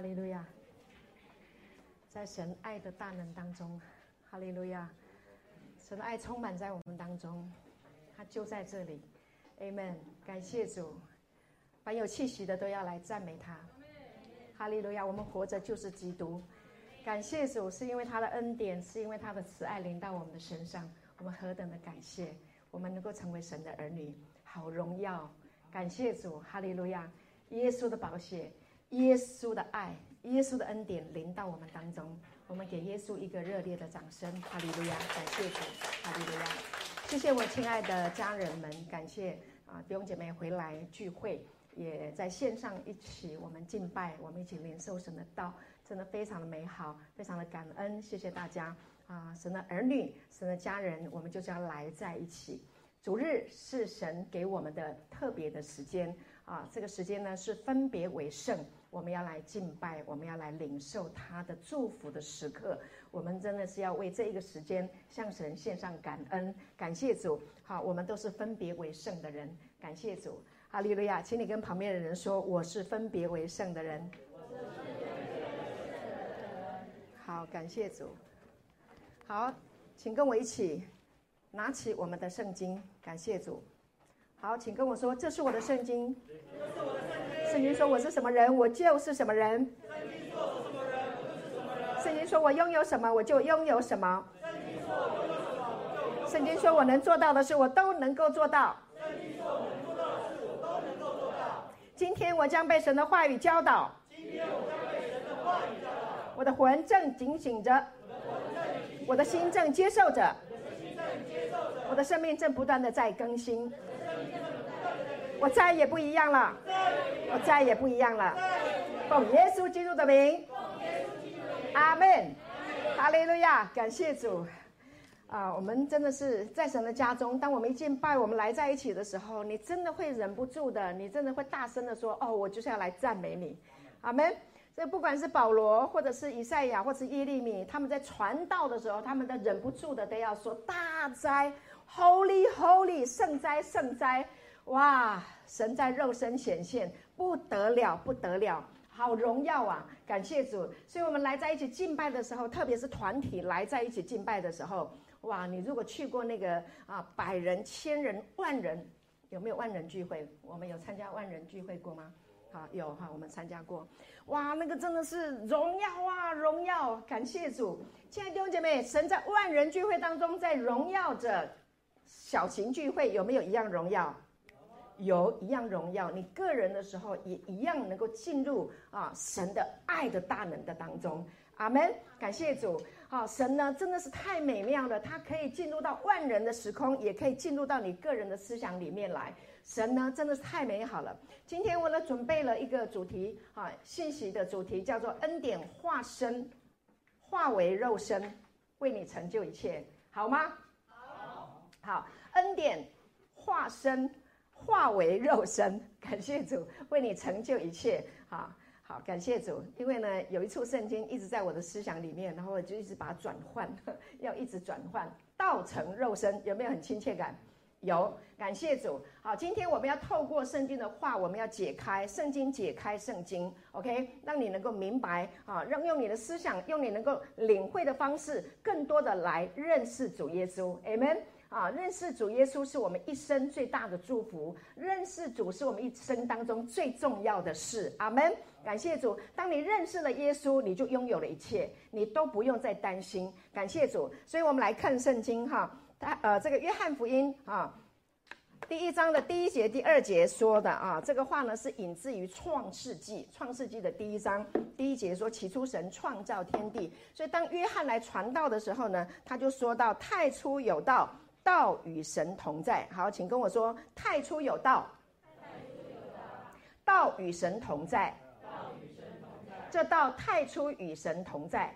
哈利路亚！在神爱的大能当中，哈利路亚！神的爱充满在我们当中，他就在这里，Amen！感谢主，凡有气息的都要来赞美他，哈利路亚！我们活着就是基督，感谢主，是因为他的恩典，是因为他的慈爱临到我们的身上，我们何等的感谢！我们能够成为神的儿女，好荣耀！感谢主，哈利路亚！耶稣的宝血。耶稣的爱，耶稣的恩典临到我们当中，我们给耶稣一个热烈的掌声，哈利路亚！感谢主，哈利路亚！谢谢我亲爱的家人们，感谢啊弟兄姐妹回来聚会，也在线上一起我们敬拜，我们一起领受神的道，真的非常的美好，非常的感恩，谢谢大家啊！神的儿女，神的家人，我们就是要来在一起。主日是神给我们的特别的时间啊，这个时间呢是分别为圣。我们要来敬拜，我们要来领受他的祝福的时刻。我们真的是要为这一个时间向神献上感恩，感谢主。好，我们都是分别为圣的人，感谢主。哈利路亚，请你跟旁边的人说：“我是分别为圣的人。”好，感谢主。好，请跟我一起拿起我们的圣经，感谢主。好，请跟我说：“这是我的圣经。”圣经说我是什么人，我就是什么人。圣经说我拥有什么，我就拥有什么。圣经说我能做到的事，我都能够做到。今天我将被神的话语教导。我的魂正警醒着，我的心正接受着，我的生命正不断的在更新。我再也不一样了，我再也不一样了。奉耶稣基督的名，阿门，哈利路亚，感谢主。啊，我们真的是在神的家中，当我们一敬拜，我们来在一起的时候，你真的会忍不住的，你真的会大声的说：“哦，我就是要来赞美你。”阿门。所以不管是保罗，或者是以赛亚，或者是耶利米，他们在传道的时候，他们都忍不住的都要说：“大哉，Holy Holy，圣哉圣哉。”哇！神在肉身显现，不得了，不得了，好荣耀啊！感谢主。所以，我们来在一起敬拜的时候，特别是团体来在一起敬拜的时候，哇！你如果去过那个啊，百人、千人、万人，有没有万人聚会？我们有参加万人聚会过吗？好，有哈，我们参加过。哇，那个真的是荣耀啊，荣耀！感谢主。亲爱的弟兄姐妹，神在万人聚会当中，在荣耀着小型聚会，有没有一样荣耀？有一样荣耀，你个人的时候也一样能够进入啊神的爱的大能的当中，阿门。感谢主，好，神呢真的是太美妙了，他可以进入到万人的时空，也可以进入到你个人的思想里面来。神呢真的是太美好了。今天我呢准备了一个主题啊，信息的主题叫做恩典化身，化为肉身，为你成就一切，好吗？好，好，恩典化身。化为肉身，感谢主为你成就一切，好好感谢主。因为呢，有一处圣经一直在我的思想里面，然后我就一直把它转换，要一直转换，道成肉身，有没有很亲切感？有，感谢主。好，今天我们要透过圣经的话，我们要解开圣经，解开圣经，OK，让你能够明白啊，让用你的思想，用你能够领会的方式，更多的来认识主耶稣，Amen。啊，认识主耶稣是我们一生最大的祝福。认识主是我们一生当中最重要的事。阿门。感谢主，当你认识了耶稣，你就拥有了一切，你都不用再担心。感谢主，所以我们来看圣经哈。他呃，这个约翰福音啊，第一章的第一节、第二节说的啊，这个话呢是引自于创世纪，创世纪的第一章第一节说：“起初神创造天地。”所以当约翰来传道的时候呢，他就说到：“太初有道。”道与神同在，好，请跟我说：太初有道，道与神同在，这道太初与神同在。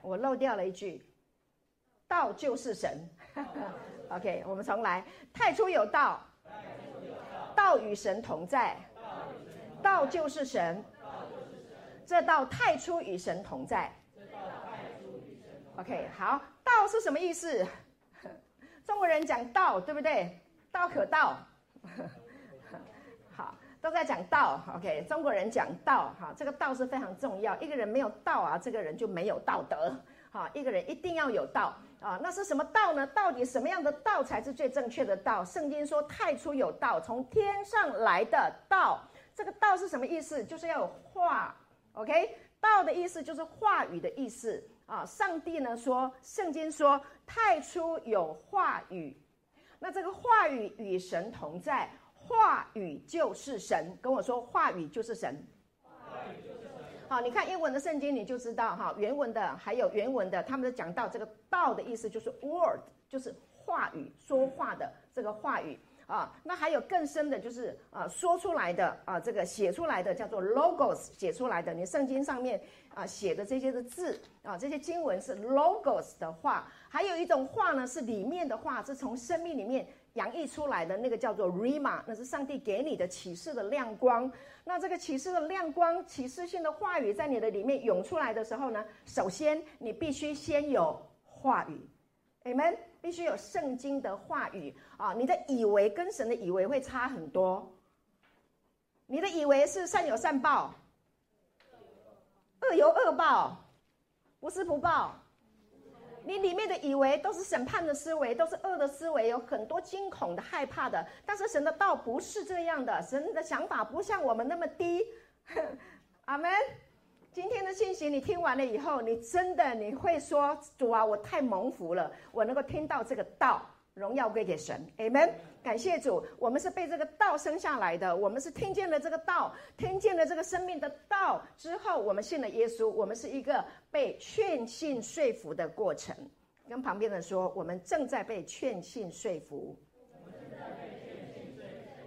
我漏掉了一句，道就是神。OK，我们重来：太初有道，道与神同在，道就是神。这道太初与神同在。OK，好。道是什么意思？中国人讲道，对不对？道可道。好，都在讲道，OK，中国人讲道哈，这个道是非常重要。一个人没有道啊，这个人就没有道德。哈，一个人一定要有道啊。那是什么道呢？到底什么样的道才是最正确的道？圣经说太初有道，从天上来的道。这个道是什么意思？就是要有话，OK。道的意思就是话语的意思啊。上帝呢说，圣经说太初有话语，那这个话语与神同在。话语就是神，跟我说话语就是神。好，你看英文的圣经你就知道哈，原文的还有原文的，他们都讲到这个“道”的意思就是 “word”，就是话语，说话的这个话语啊。那还有更深的，就是啊，说出来的啊，这个写出来的叫做 “logos”，写出来的。你圣经上面啊写的这些的字啊，这些经文是 “logos” 的话。还有一种话呢，是里面的话，是从生命里面。洋溢出来的那个叫做 rima，那是上帝给你的启示的亮光。那这个启示的亮光、启示性的话语在你的里面涌出来的时候呢，首先你必须先有话语，Amen，必须有圣经的话语啊。你的以为跟神的以为会差很多。你的以为是善有善报，恶有恶报，不是不报。你里面的以为都是审判的思维，都是恶的思维，有很多惊恐的、害怕的。但是神的道不是这样的，神的想法不像我们那么低。阿门。今天的信息你听完了以后，你真的你会说：主啊，我太蒙福了，我能够听到这个道。荣耀归给神，Amen。感谢主，我们是被这个道生下来的，我们是听见了这个道，听见了这个生命的道之后，我们信了耶稣。我们是一个被劝信说服的过程。跟旁边的人说，我们正在被劝信说服。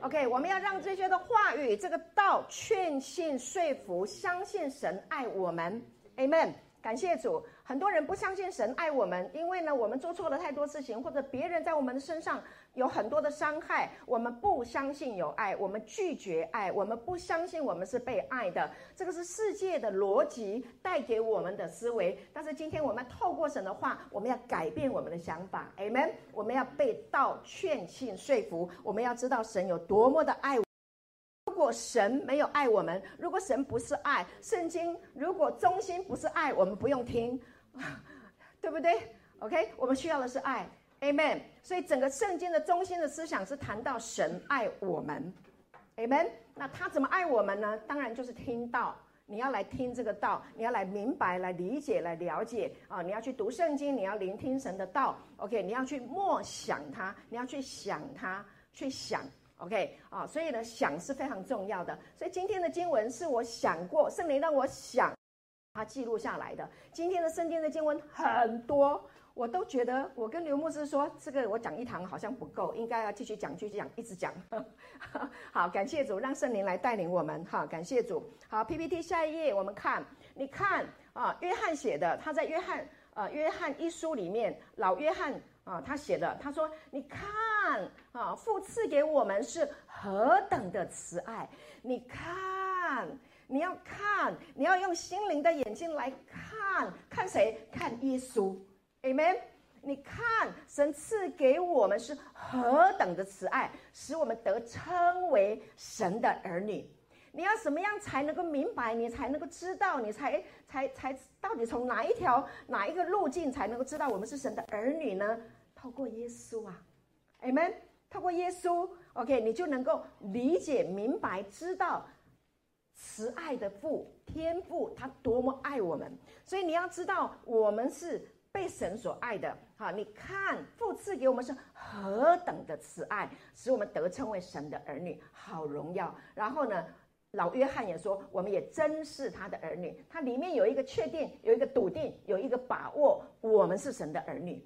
OK，我们要让这些的话语，这个道劝信说服，相信神爱我们，Amen。感谢主。很多人不相信神爱我们，因为呢，我们做错了太多事情，或者别人在我们的身上有很多的伤害，我们不相信有爱，我们拒绝爱，我们不相信我们是被爱的。这个是世界的逻辑带给我们的思维。但是今天我们透过神的话，我们要改变我们的想法，Amen。我们要被道劝信说服，我们要知道神有多么的爱。如果神没有爱我们，如果神不是爱，圣经如果中心不是爱，我们不用听。对不对？OK，我们需要的是爱，Amen。所以整个圣经的中心的思想是谈到神爱我们，Amen。那他怎么爱我们呢？当然就是听到，你要来听这个道，你要来明白、来理解、来了解啊！你要去读圣经，你要聆听神的道，OK？你要去默想它，你要去想它，去想，OK？啊，所以呢，想是非常重要的。所以今天的经文是我想过，圣灵让我想。他记录下来的。今天的圣经的经文很多，我都觉得我跟刘牧师说，这个我讲一堂好像不够，应该要继续讲，继续讲，一直讲。好，感谢主，让圣灵来带领我们。好，感谢主。好，PPT 下一页，我们看，你看啊，约翰写的，他在约翰呃约翰一书里面，老约翰啊，他写的，他说，你看啊，父赐给我们是何等的慈爱，你看。你要看，你要用心灵的眼睛来看，看谁？看耶稣，Amen。你看，神赐给我们是何等的慈爱，使我们得称为神的儿女。你要怎么样才能够明白？你才能够知道？你才才才到底从哪一条哪一个路径才能够知道我们是神的儿女呢？透过耶稣啊，Amen。透过耶稣，OK，你就能够理解、明白、知道。慈爱的父，天父，他多么爱我们，所以你要知道，我们是被神所爱的。好，你看父赐给我们是何等的慈爱，使我们得称为神的儿女，好荣耀。然后呢，老约翰也说，我们也真是他的儿女。他里面有一个确定，有一个笃定，有一个把握，我们是神的儿女。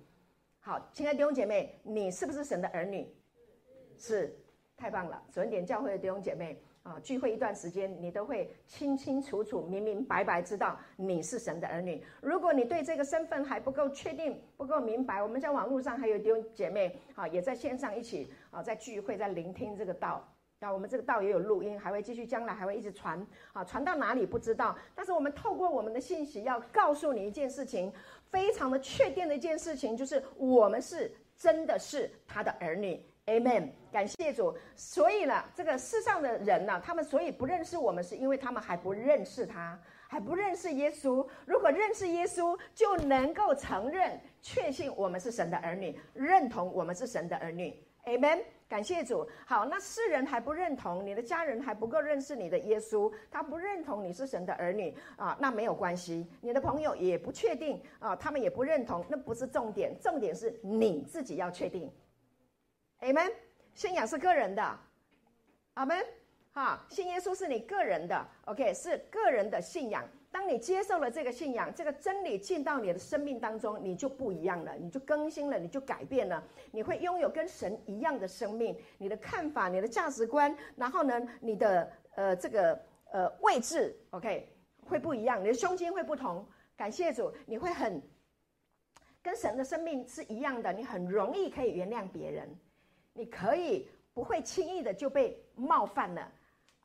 好，亲爱的弟兄姐妹，你是不是神的儿女？是，太棒了！准点教会的弟兄姐妹。啊，聚会一段时间，你都会清清楚楚、明明白白知道你是神的儿女。如果你对这个身份还不够确定、不够明白，我们在网络上还有弟兄姐妹啊，也在线上一起啊，在聚会、在聆听这个道。那我们这个道也有录音，还会继续，将来还会一直传啊，传到哪里不知道。但是我们透过我们的信息，要告诉你一件事情，非常的确定的一件事情，就是我们是真的是他的儿女。Amen。感谢主。所以呢，这个世上的人呢，他们所以不认识我们，是因为他们还不认识他，还不认识耶稣。如果认识耶稣，就能够承认、确信我们是神的儿女，认同我们是神的儿女。Amen。感谢主。好，那世人还不认同，你的家人还不够认识你的耶稣，他不认同你是神的儿女啊，那没有关系。你的朋友也不确定啊，他们也不认同，那不是重点，重点是你自己要确定。Amen。信仰是个人的，阿门。哈，信耶稣是你个人的，OK，是个人的信仰。当你接受了这个信仰，这个真理进到你的生命当中，你就不一样了，你就更新了，你就改变了，你会拥有跟神一样的生命，你的看法、你的价值观，然后呢，你的呃这个呃位置，OK，会不一样，你的胸襟会不同。感谢主，你会很跟神的生命是一样的，你很容易可以原谅别人，你可以不会轻易的就被冒犯了。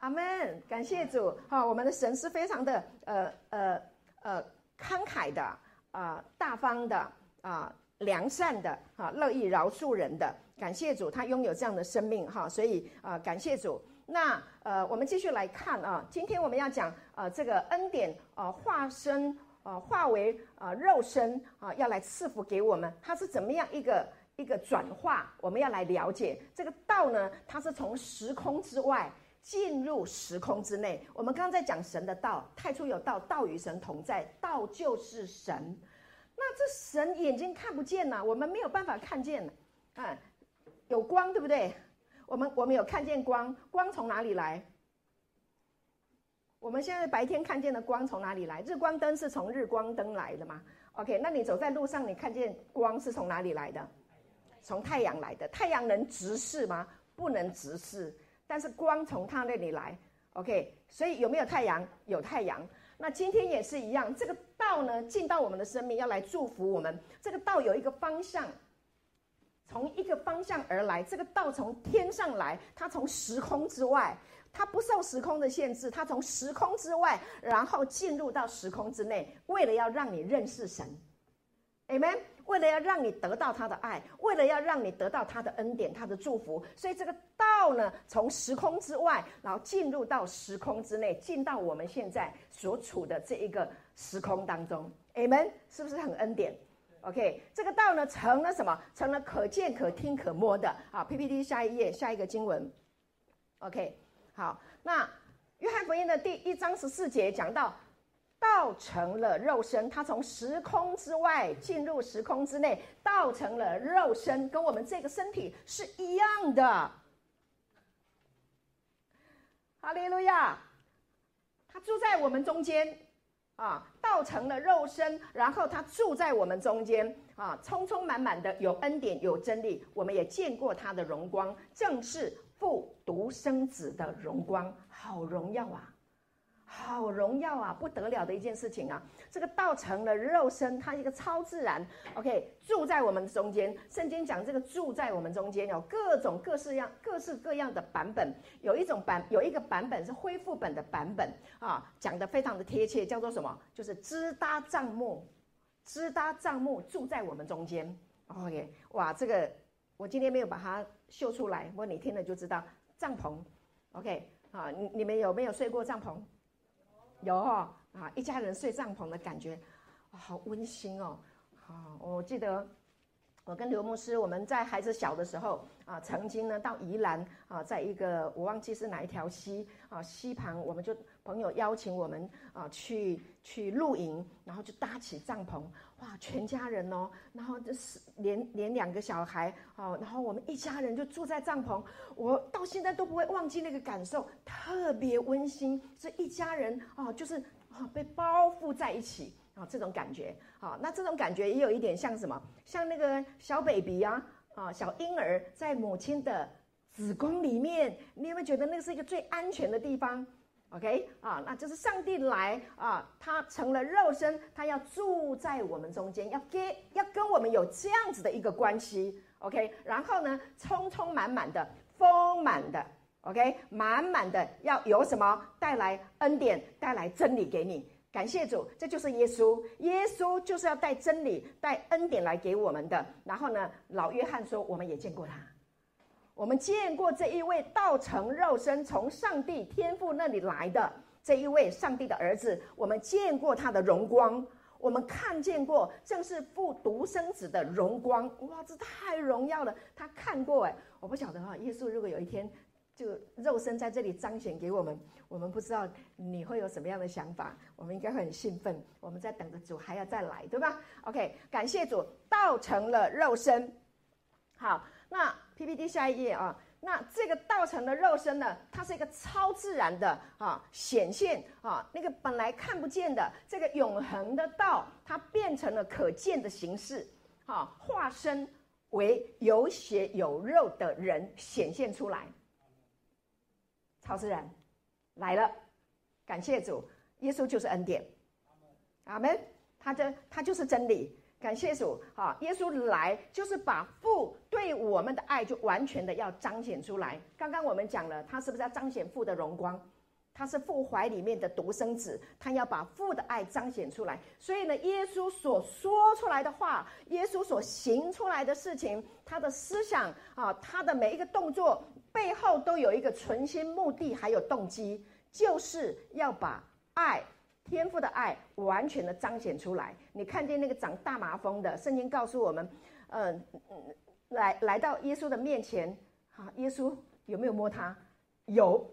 阿门，感谢主。哈，我们的神是非常的呃呃呃慷慨的啊、大方的啊、良善的啊，乐意饶恕人的。感谢主，他拥有这样的生命哈，所以啊、感谢主。那呃，我们继续来看啊，今天我们要讲呃，这个恩典啊、化身啊、化为啊、肉身啊、要来赐福给我们，他是怎么样一个一个转化？我们要来了解这个道呢，它是从时空之外。进入时空之内，我们刚刚在讲神的道，太初有道，道与神同在，道就是神。那这神眼睛看不见呐，我们没有办法看见。啊，有光对不对？我们我们有看见光，光从哪里来？我们现在白天看见的光从哪里来？日光灯是从日光灯来的吗？OK，那你走在路上，你看见光是从哪里来的？从太阳来的。太阳能直视吗？不能直视。但是光从他那里来，OK，所以有没有太阳？有太阳。那今天也是一样，这个道呢进到我们的生命，要来祝福我们。这个道有一个方向，从一个方向而来。这个道从天上来，它从时空之外，它不受时空的限制，它从时空之外，然后进入到时空之内，为了要让你认识神。Amen。为了要让你得到他的爱，为了要让你得到他的恩典、他的祝福，所以这个道呢，从时空之外，然后进入到时空之内，进到我们现在所处的这一个时空当中。Amen，是不是很恩典？OK，这个道呢，成了什么？成了可见、可听、可摸的。好，PPT 下一页，下一个经文。OK，好，那约翰福音的第一章十四节讲到。道成了肉身，他从时空之外进入时空之内，道成了肉身，跟我们这个身体是一样的。哈利路亚！他住在我们中间啊，道成了肉身，然后他住在我们中间啊，充充满满的有恩典有真理，我们也见过他的荣光，正是父独生子的荣光，好荣耀啊！好荣耀啊，不得了的一件事情啊！这个道成了肉身，它一个超自然，OK，住在我们中间。圣经讲这个住在我们中间，有各种各式样、各式各样的版本。有一种版，有一个版本是恢复本的版本啊，讲得非常的贴切，叫做什么？就是支搭帐幕，支搭帐幕住在我们中间。OK，哇，这个我今天没有把它秀出来，不过你听了就知道。帐篷，OK，啊，你你们有没有睡过帐篷？有哈、哦、啊，一家人睡帐篷的感觉，好温馨哦。好、我记得我跟刘牧师，我们在孩子小的时候啊，曾经呢到宜兰啊，在一个我忘记是哪一条溪啊，溪旁，我们就朋友邀请我们啊去去露营，然后就搭起帐篷，哇，全家人哦，然后就是连连两个小孩啊，然后我们一家人就住在帐篷，我到现在都不会忘记那个感受，特别温馨，这一家人啊，就是啊被包覆在一起啊，这种感觉。啊，那这种感觉也有一点像什么？像那个小 baby 啊，啊，小婴儿在母亲的子宫里面，你有没有觉得那是一个最安全的地方？？OK 啊，那就是上帝来啊，他成了肉身，他要住在我们中间，要跟要跟我们有这样子的一个关系。OK，然后呢，充充满满的，丰满的，OK，满满的要有什么带来恩典，带来真理给你。感谢主，这就是耶稣，耶稣就是要带真理、带恩典来给我们的。然后呢，老约翰说，我们也见过他。我们见过这一位道成肉身，从上帝天父那里来的这一位上帝的儿子，我们见过他的荣光，我们看见过，正是父独生子的荣光。哇，这太荣耀了！他看过哎，我不晓得哈。耶稣如果有一天就肉身在这里彰显给我们，我们不知道你会有什么样的想法。我们应该会很兴奋。我们在等着主还要再来，对吧？OK，感谢主，道成了肉身。好。那 PPT 下一页啊，那这个道成的肉身呢，它是一个超自然的啊显现啊，那个本来看不见的这个永恒的道，它变成了可见的形式，啊，化身为有血有肉的人显现出来，超自然。来了，感谢主，耶稣就是恩典，阿门，他的他就是真理。感谢主，哈！耶稣来就是把父对我们的爱就完全的要彰显出来。刚刚我们讲了，他是不是要彰显父的荣光？他是父怀里面的独生子，他要把父的爱彰显出来。所以呢，耶稣所说出来的话，耶稣所行出来的事情，他的思想啊，他的每一个动作背后都有一个存心目的，还有动机，就是要把爱。天赋的爱完全的彰显出来。你看见那个长大麻风的，圣经告诉我们，嗯、呃，来来到耶稣的面前，哈，耶稣有没有摸他？有，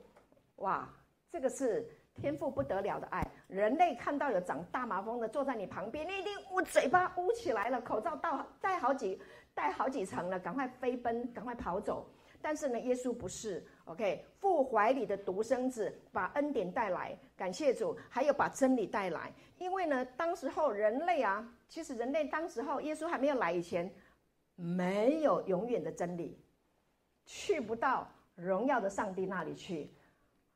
哇，这个是天赋不得了的爱。人类看到有长大麻风的坐在你旁边，你一定捂嘴巴捂起来了，口罩戴戴好几戴好几层了，赶快飞奔，赶快跑走。但是呢，耶稣不是，OK，父怀里的独生子，把恩典带来，感谢主，还有把真理带来。因为呢，当时候人类啊，其实人类当时候耶稣还没有来以前，没有永远的真理，去不到荣耀的上帝那里去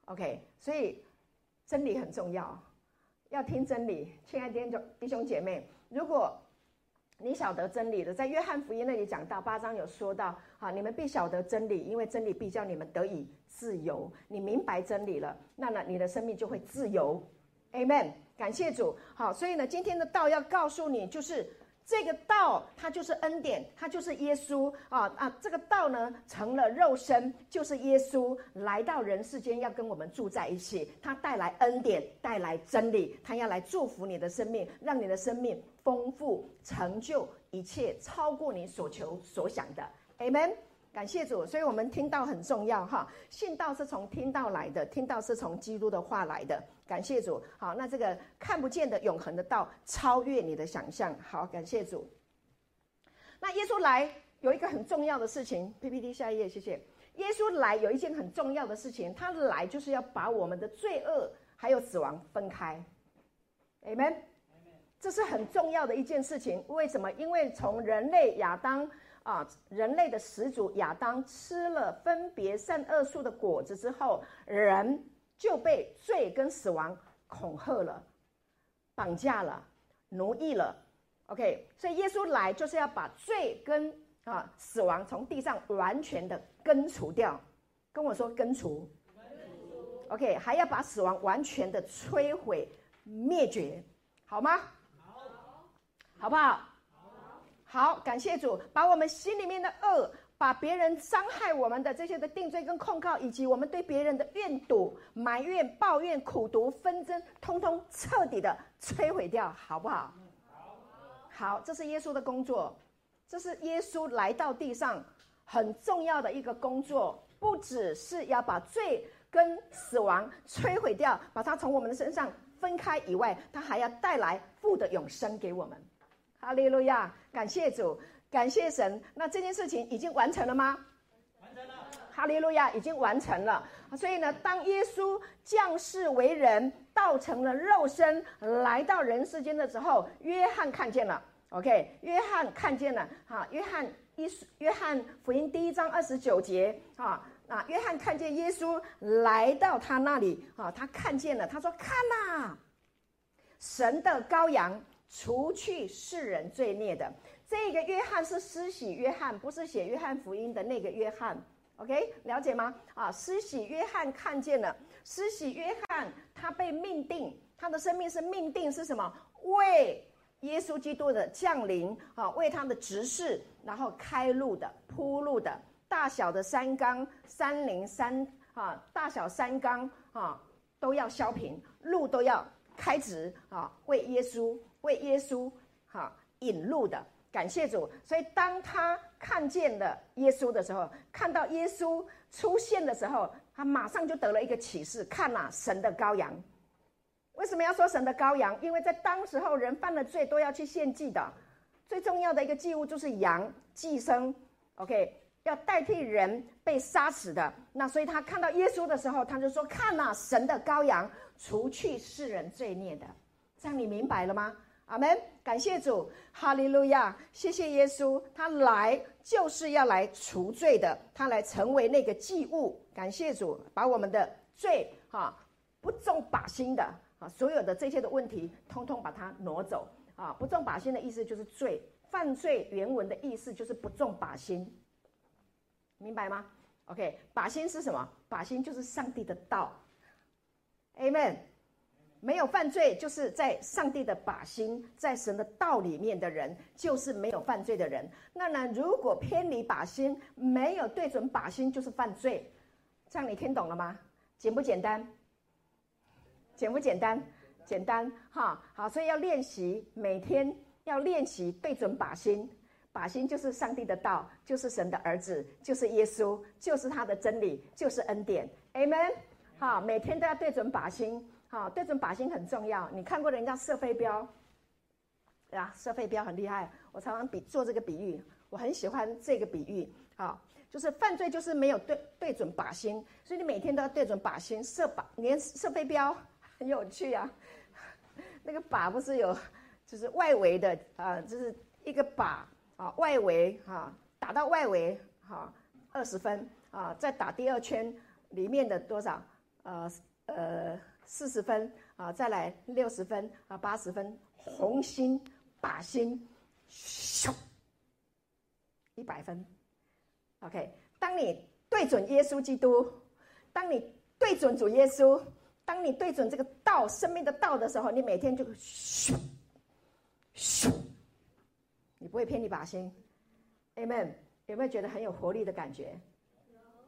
，OK，所以真理很重要，要听真理，亲爱的弟兄姐妹，如果。你晓得真理的，在约翰福音那里讲到八章有说到，好，你们必晓得真理，因为真理必叫你们得以自由。你明白真理了，那呢，你的生命就会自由。Amen，感谢主。好，所以呢，今天的道要告诉你，就是这个道，它就是恩典，它就是耶稣啊啊！这个道呢，成了肉身，就是耶稣来到人世间，要跟我们住在一起。他带来恩典，带来真理，他要来祝福你的生命，让你的生命。丰富成就一切，超过你所求所想的，Amen。感谢主，所以我们听到很重要哈。信道是从听道来的，听到是从基督的话来的。感谢主，好，那这个看不见的永恒的道，超越你的想象。好，感谢主。那耶稣来有一个很重要的事情，PPT 下一页，谢谢。耶稣来有一件很重要的事情，他来就是要把我们的罪恶还有死亡分开，Amen。这是很重要的一件事情。为什么？因为从人类亚当啊，人类的始祖亚当吃了分别善恶树的果子之后，人就被罪跟死亡恐吓了、绑架了、奴役了。OK，所以耶稣来就是要把罪跟啊死亡从地上完全的根除掉。跟我说根除。OK，还要把死亡完全的摧毁灭绝，好吗？好不好？好，感谢主，把我们心里面的恶，把别人伤害我们的这些的定罪跟控告，以及我们对别人的怨毒、埋怨、抱怨、苦毒、纷争，通通彻底的摧毁掉，好不好？好，这是耶稣的工作，这是耶稣来到地上很重要的一个工作，不只是要把罪跟死亡摧毁掉，把它从我们的身上分开以外，他还要带来父的永生给我们。哈利路亚！感谢主，感谢神。那这件事情已经完成了吗？完成了。哈利路亚，已经完成了。所以呢，当耶稣降世为人，道成了肉身，来到人世间的时候，约翰看见了。OK，约翰看见了。哈，约翰一约翰福音第一章二十九节。哈，啊，约翰看见耶稣来到他那里。啊，他看见了。他说：“看呐，神的羔羊。”除去世人罪孽的这个约翰是施洗约翰，不是写约翰福音的那个约翰。OK，了解吗？啊，施洗约翰看见了，施洗约翰他被命定，他的生命是命定是什么？为耶稣基督的降临啊，为他的执事，然后开路的铺路的。大小的山冈、山林、山啊，大小山冈啊，都要削平，路都要开直啊，为耶稣，为耶稣哈引路的。感谢主，所以当他看见了耶稣的时候，看到耶稣出现的时候，他马上就得了一个启示：看呐，神的羔羊。为什么要说神的羔羊？因为在当时候，人犯了罪都要去献祭的，最重要的一个祭物就是羊，祭牲。OK，要代替人被杀死的。那所以他看到耶稣的时候，他就说：看呐，神的羔羊，除去世人罪孽的。这样你明白了吗？阿门，感谢主，哈利路亚，谢谢耶稣，他来就是要来除罪的，他来成为那个祭物。感谢主，把我们的罪哈不中靶心的啊，所有的这些的问题，通通把它挪走啊。不中靶心的意思就是罪，犯罪原文的意思就是不中靶心，明白吗？OK，靶心是什么？靶心就是上帝的道，Amen。没有犯罪，就是在上帝的靶心，在神的道里面的人，就是没有犯罪的人。那呢，如果偏离靶心，没有对准靶心，就是犯罪。这样你听懂了吗？简不简单？简不简单？简单哈。好，所以要练习，每天要练习对准靶心。靶心就是上帝的道，就是神的儿子，就是耶稣，就是他的真理，就是恩典。Amen。好，每天都要对准靶心。好，对准靶心很重要。你看过人家射飞镖，对吧？射飞镖很厉害。我常常比做这个比喻，我很喜欢这个比喻。好，就是犯罪就是没有对对准靶心，所以你每天都要对准靶心射靶。连射飞镖很有趣啊，那个靶不是有，就是外围的啊，就是一个靶啊，外围哈，打到外围哈，二十分啊，再打第二圈里面的多少？呃呃。四十分啊，再来六十分啊，八十分，红心靶心，咻，一百分。OK，当你对准耶稣基督，当你对准主耶稣，当你对准这个道生命的道的时候，你每天就咻咻，你不会偏离靶心。Amen，有没有觉得很有活力的感觉？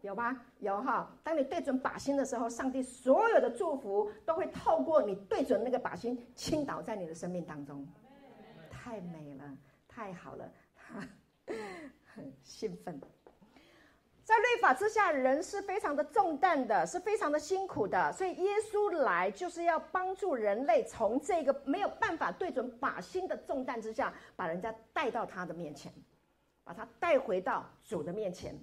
有吗？有哈。当你对准靶心的时候，上帝所有的祝福都会透过你对准那个靶心倾倒在你的生命当中。太美了，太好了，很兴奋。在律法之下，人是非常的重担的，是非常的辛苦的。所以耶稣来就是要帮助人类从这个没有办法对准靶心的重担之下，把人家带到他的面前，把他带回到主的面前。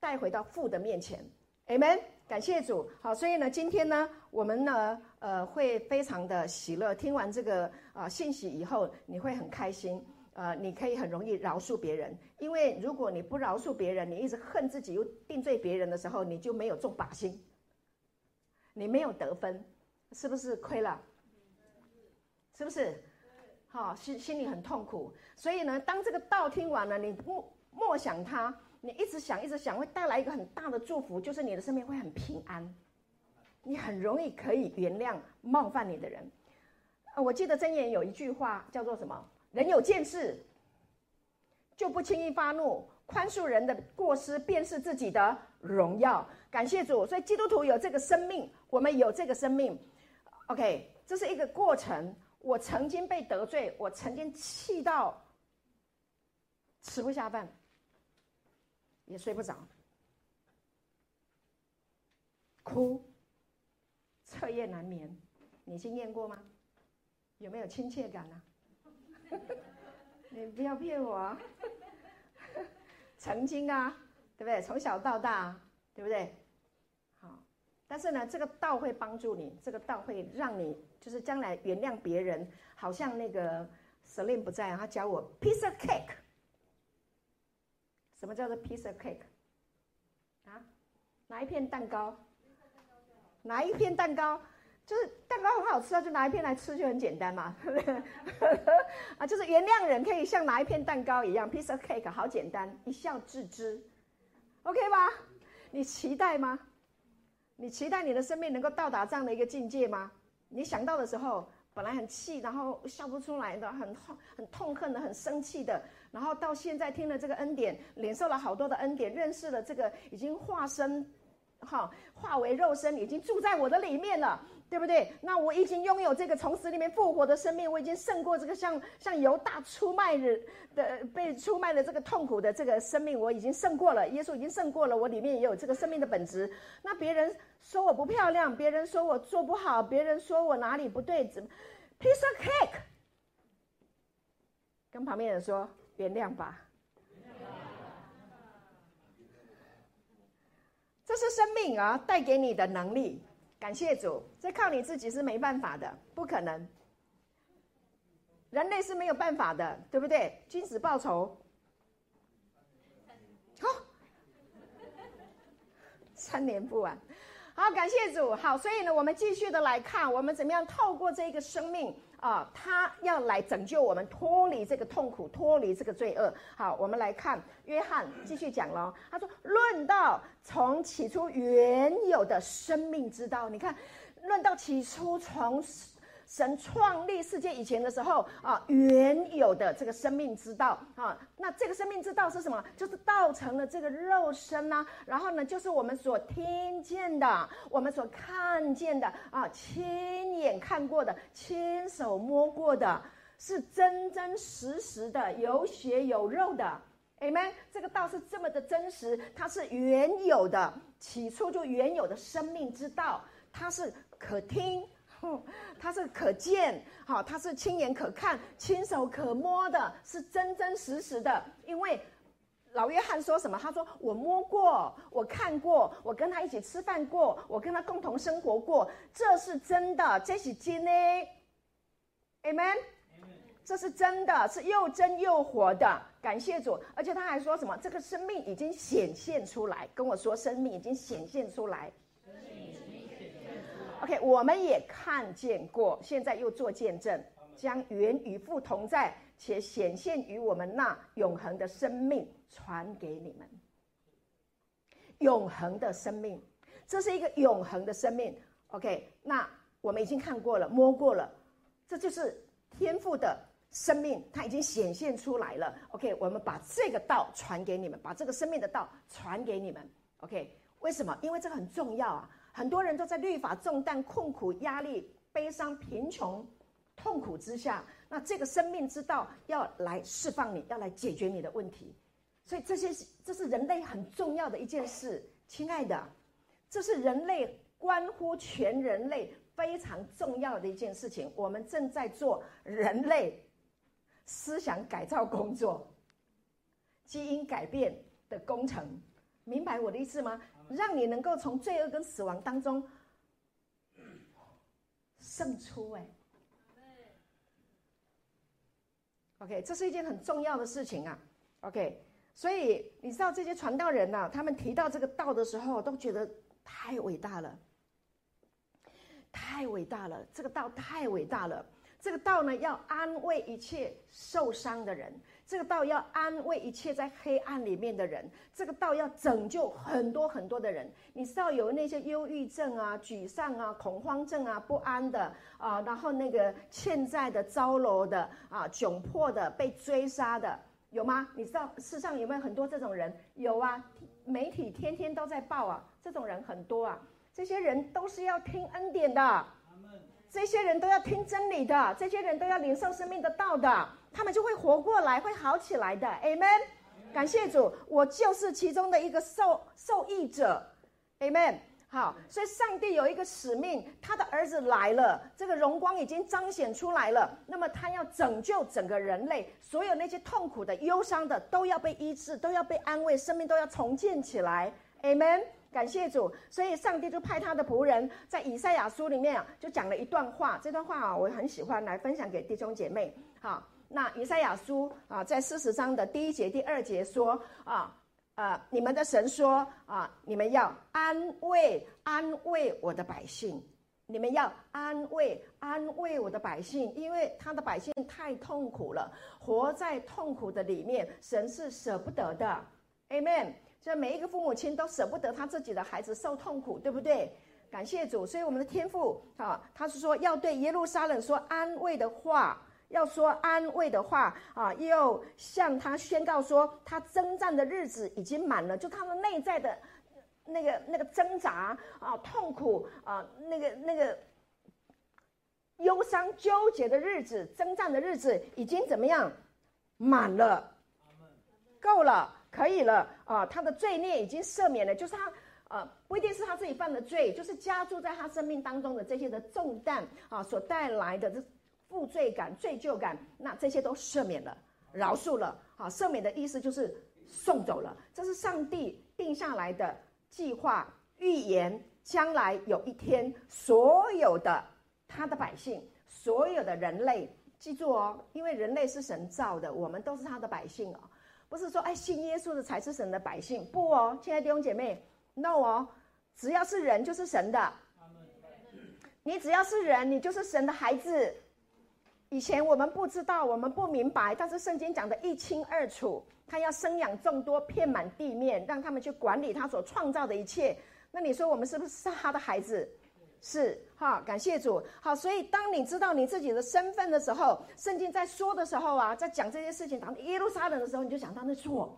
带回到父的面前，Amen。感谢主。好，所以呢，今天呢，我们呢，呃，会非常的喜乐。听完这个啊、呃、信息以后，你会很开心。呃，你可以很容易饶恕别人，因为如果你不饶恕别人，你一直恨自己又定罪别人的时候，你就没有中靶心，你没有得分，是不是亏了？是不是？好，心心里很痛苦。所以呢，当这个道听完了，你默默想他。你一直想，一直想，会带来一个很大的祝福，就是你的生命会很平安，你很容易可以原谅冒犯你的人。呃，我记得箴言有一句话叫做什么？人有见识，就不轻易发怒，宽恕人的过失，便是自己的荣耀。感谢主，所以基督徒有这个生命，我们有这个生命。OK，这是一个过程。我曾经被得罪，我曾经气到吃不下饭。也睡不着，哭，彻夜难眠，你经验过吗？有没有亲切感呢、啊？你不要骗我啊！曾经啊，对不对？从小到大，对不对？好，但是呢，这个道会帮助你，这个道会让你就是将来原谅别人。好像那个 Celine 不在，他教我 piece of cake。什么叫做 piece of cake？啊，拿一片蛋糕，拿一片蛋糕，就是蛋糕很好吃啊，就拿一片来吃就很简单嘛，啊，就是原谅人可以像拿一片蛋糕一样，piece of cake 好简单，一笑置之，OK 吧？你期待吗？你期待你的生命能够到达这样的一个境界吗？你想到的时候，本来很气，然后笑不出来的，很痛、很痛恨的、很生气的，然后到现在听了这个恩典，领受了好多的恩典，认识了这个已经化身，哈，化为肉身，已经住在我的里面了。对不对？那我已经拥有这个从死里面复活的生命，我已经胜过这个像像犹大出卖的的被出卖的这个痛苦的这个生命，我已经胜过了。耶稣已经胜过了，我里面也有这个生命的本质。那别人说我不漂亮，别人说我做不好，别人说我哪里不对，怎么？Piece of cake。跟旁边人说原谅吧。这是生命啊，带给你的能力。感谢主，这靠你自己是没办法的，不可能。人类是没有办法的，对不对？君子报仇，好，三年不晚。好，感谢主。好，所以呢，我们继续的来看，我们怎么样透过这个生命啊，他要来拯救我们，脱离这个痛苦，脱离这个罪恶。好，我们来看约翰继续讲了。他说：“论到从起初原有的生命之道，你看，论到起初从。”神创立世界以前的时候啊，原有的这个生命之道啊，那这个生命之道是什么？就是道成了这个肉身呐、然后呢，就是我们所听见的，我们所看见的啊，亲眼看过的，亲手摸过的，是真真实实的，有血有肉的。Amen。这个道是这么的真实，它是原有的，起初就原有的生命之道，它是可听。嗯，它是可见，好，它是亲眼可看、亲手可摸的，是真真实实的。因为老约翰说什么？他说：“我摸过，我看过，我跟他一起吃饭过，我跟他共同生活过，这是真的，这是真的。”Amen。这是真的，是又真又活的。感谢主，而且他还说什么？这个生命已经显现出来，跟我说，生命已经显现出来。OK，我们也看见过，现在又做见证，将原与父同在且显现于我们那永恒的生命传给你们。永恒的生命，这是一个永恒的生命。OK，那我们已经看过了，摸过了，这就是天赋的生命，它已经显现出来了。OK，我们把这个道传给你们，把这个生命的道传给你们。OK，为什么？因为这个很重要啊。很多人都在律法重担、困苦、压力、悲伤、贫穷、痛苦之下，那这个生命之道要来释放你，要来解决你的问题。所以这些这是人类很重要的一件事，亲爱的，这是人类关乎全人类非常重要的一件事情。我们正在做人类思想改造工作、基因改变的工程，明白我的意思吗？让你能够从罪恶跟死亡当中胜出，哎，OK，这是一件很重要的事情啊，OK，所以你知道这些传道人呐、啊，他们提到这个道的时候，都觉得太伟大了，太伟大了，这个道太伟大了，这个道呢，要安慰一切受伤的人。这个道要安慰一切在黑暗里面的人，这个道要拯救很多很多的人。你知道有那些忧郁症啊、沮丧啊、恐慌症啊、不安的啊，然后那个欠债的、糟楼的啊、窘迫的、被追杀的，有吗？你知道世上有没有很多这种人？有啊，媒体天天都在报啊，这种人很多啊。这些人都是要听恩典的，这些人都要听真理的，这些人都要领受生命的道的。他们就会活过来，会好起来的，Amen。感谢主，我就是其中的一个受受益者，Amen。好，所以上帝有一个使命，他的儿子来了，这个荣光已经彰显出来了。那么他要拯救整个人类，所有那些痛苦的、忧伤的都要被医治，都要被安慰，生命都要重建起来，Amen。感谢主，所以上帝就派他的仆人，在以赛亚书里面啊就讲了一段话，这段话啊，我很喜欢来分享给弟兄姐妹，好。那以赛亚书啊，在四十章的第一节、第二节说啊，呃，你们的神说啊，你们要安慰、安慰我的百姓，你们要安慰、安慰我的百姓，因为他的百姓太痛苦了，活在痛苦的里面，神是舍不得的。Amen。所以每一个父母亲都舍不得他自己的孩子受痛苦，对不对？感谢主。所以我们的天父啊，他是说要对耶路撒冷说安慰的话，要说安慰的话啊，又向他宣告说，他征战的日子已经满了，就他们内在的那个那个挣扎啊、痛苦啊、那个那个忧伤纠结的日子、征战的日子已经怎么样满了，够了。可以了啊，他的罪孽已经赦免了，就是他呃，不一定是他自己犯的罪，就是加诸在他生命当中的这些的重担啊，所带来的这负罪感、罪疚感，那这些都赦免了、饶恕了好。赦免的意思就是送走了，这是上帝定下来的计划、预言，将来有一天，所有的他的百姓，所有的人类，记住哦，因为人类是神造的，我们都是他的百姓哦。不是说哎，信耶稣的才是神的百姓，不哦，亲爱的弟兄姐妹，no 哦，只要是人就是神的。你只要是人，你就是神的孩子。以前我们不知道，我们不明白，但是圣经讲的一清二楚，他要生养众多，遍满地面，让他们去管理他所创造的一切。那你说我们是不是他的孩子？是哈，感谢主。好，所以当你知道你自己的身份的时候，圣经在说的时候啊，在讲这些事情，讲耶路撒冷的时候，你就想到那是我；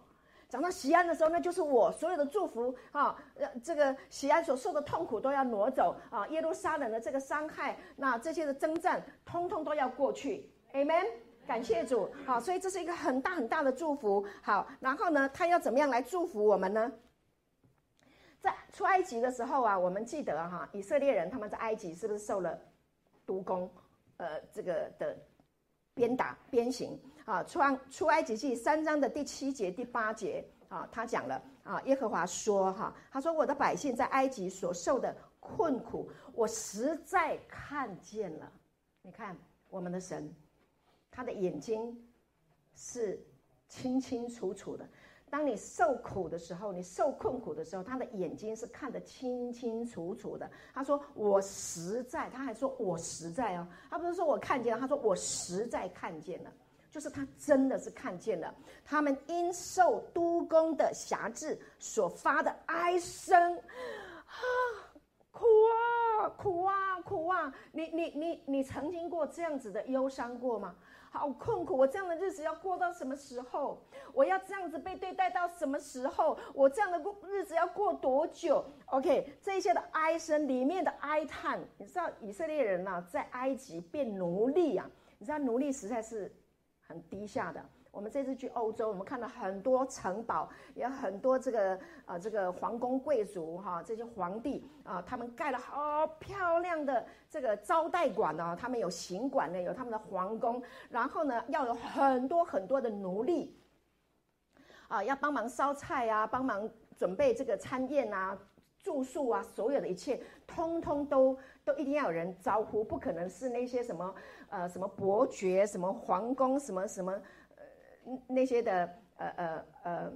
讲到西安的时候，那就是我。所有的祝福啊，呃，这个西安所受的痛苦都要挪走啊，耶路撒冷的这个伤害，那这些的征战，通通都要过去。Amen，感谢主。好，所以这是一个很大很大的祝福。好，然后呢，他要怎么样来祝福我们呢？在出埃及的时候啊，我们记得哈，以色列人他们在埃及是不是受了毒攻，呃，这个的鞭打鞭刑啊？出埃出埃及记三章的第七节、第八节啊，他讲了啊，耶和华说哈，他说我的百姓在埃及所受的困苦，我实在看见了。你看我们的神，他的眼睛是清清楚楚的。当你受苦的时候，你受困苦的时候，他的眼睛是看得清清楚楚的。他说：“我实在。”他还说：“我实在哦。”他不是说我看见了，他说：“我实在看见了。”就是他真的是看见了。他们因受督工的辖制所发的哀声，啊，苦啊，苦啊，苦啊！你你你你曾经过这样子的忧伤过吗？好困苦，我这样的日子要过到什么时候？我要这样子被对待到什么时候？我这样的过日子要过多久？OK，这些的哀声里面的哀叹，你知道以色列人呐、啊，在埃及变奴隶啊，你知道奴隶实在是很低下的。我们这次去欧洲，我们看到很多城堡，也有很多这个、呃，这个皇宫贵族哈，这些皇帝啊，他们盖了好漂亮的这个招待馆呢，他们有行馆呢，有他们的皇宫，然后呢，要有很多很多的奴隶啊，要帮忙烧菜啊，帮忙准备这个餐宴啊、住宿啊，所有的一切，通通都都一定要有人招呼，不可能是那些什么呃什么伯爵、什么皇宫、什么什么呃。那些的呃呃呃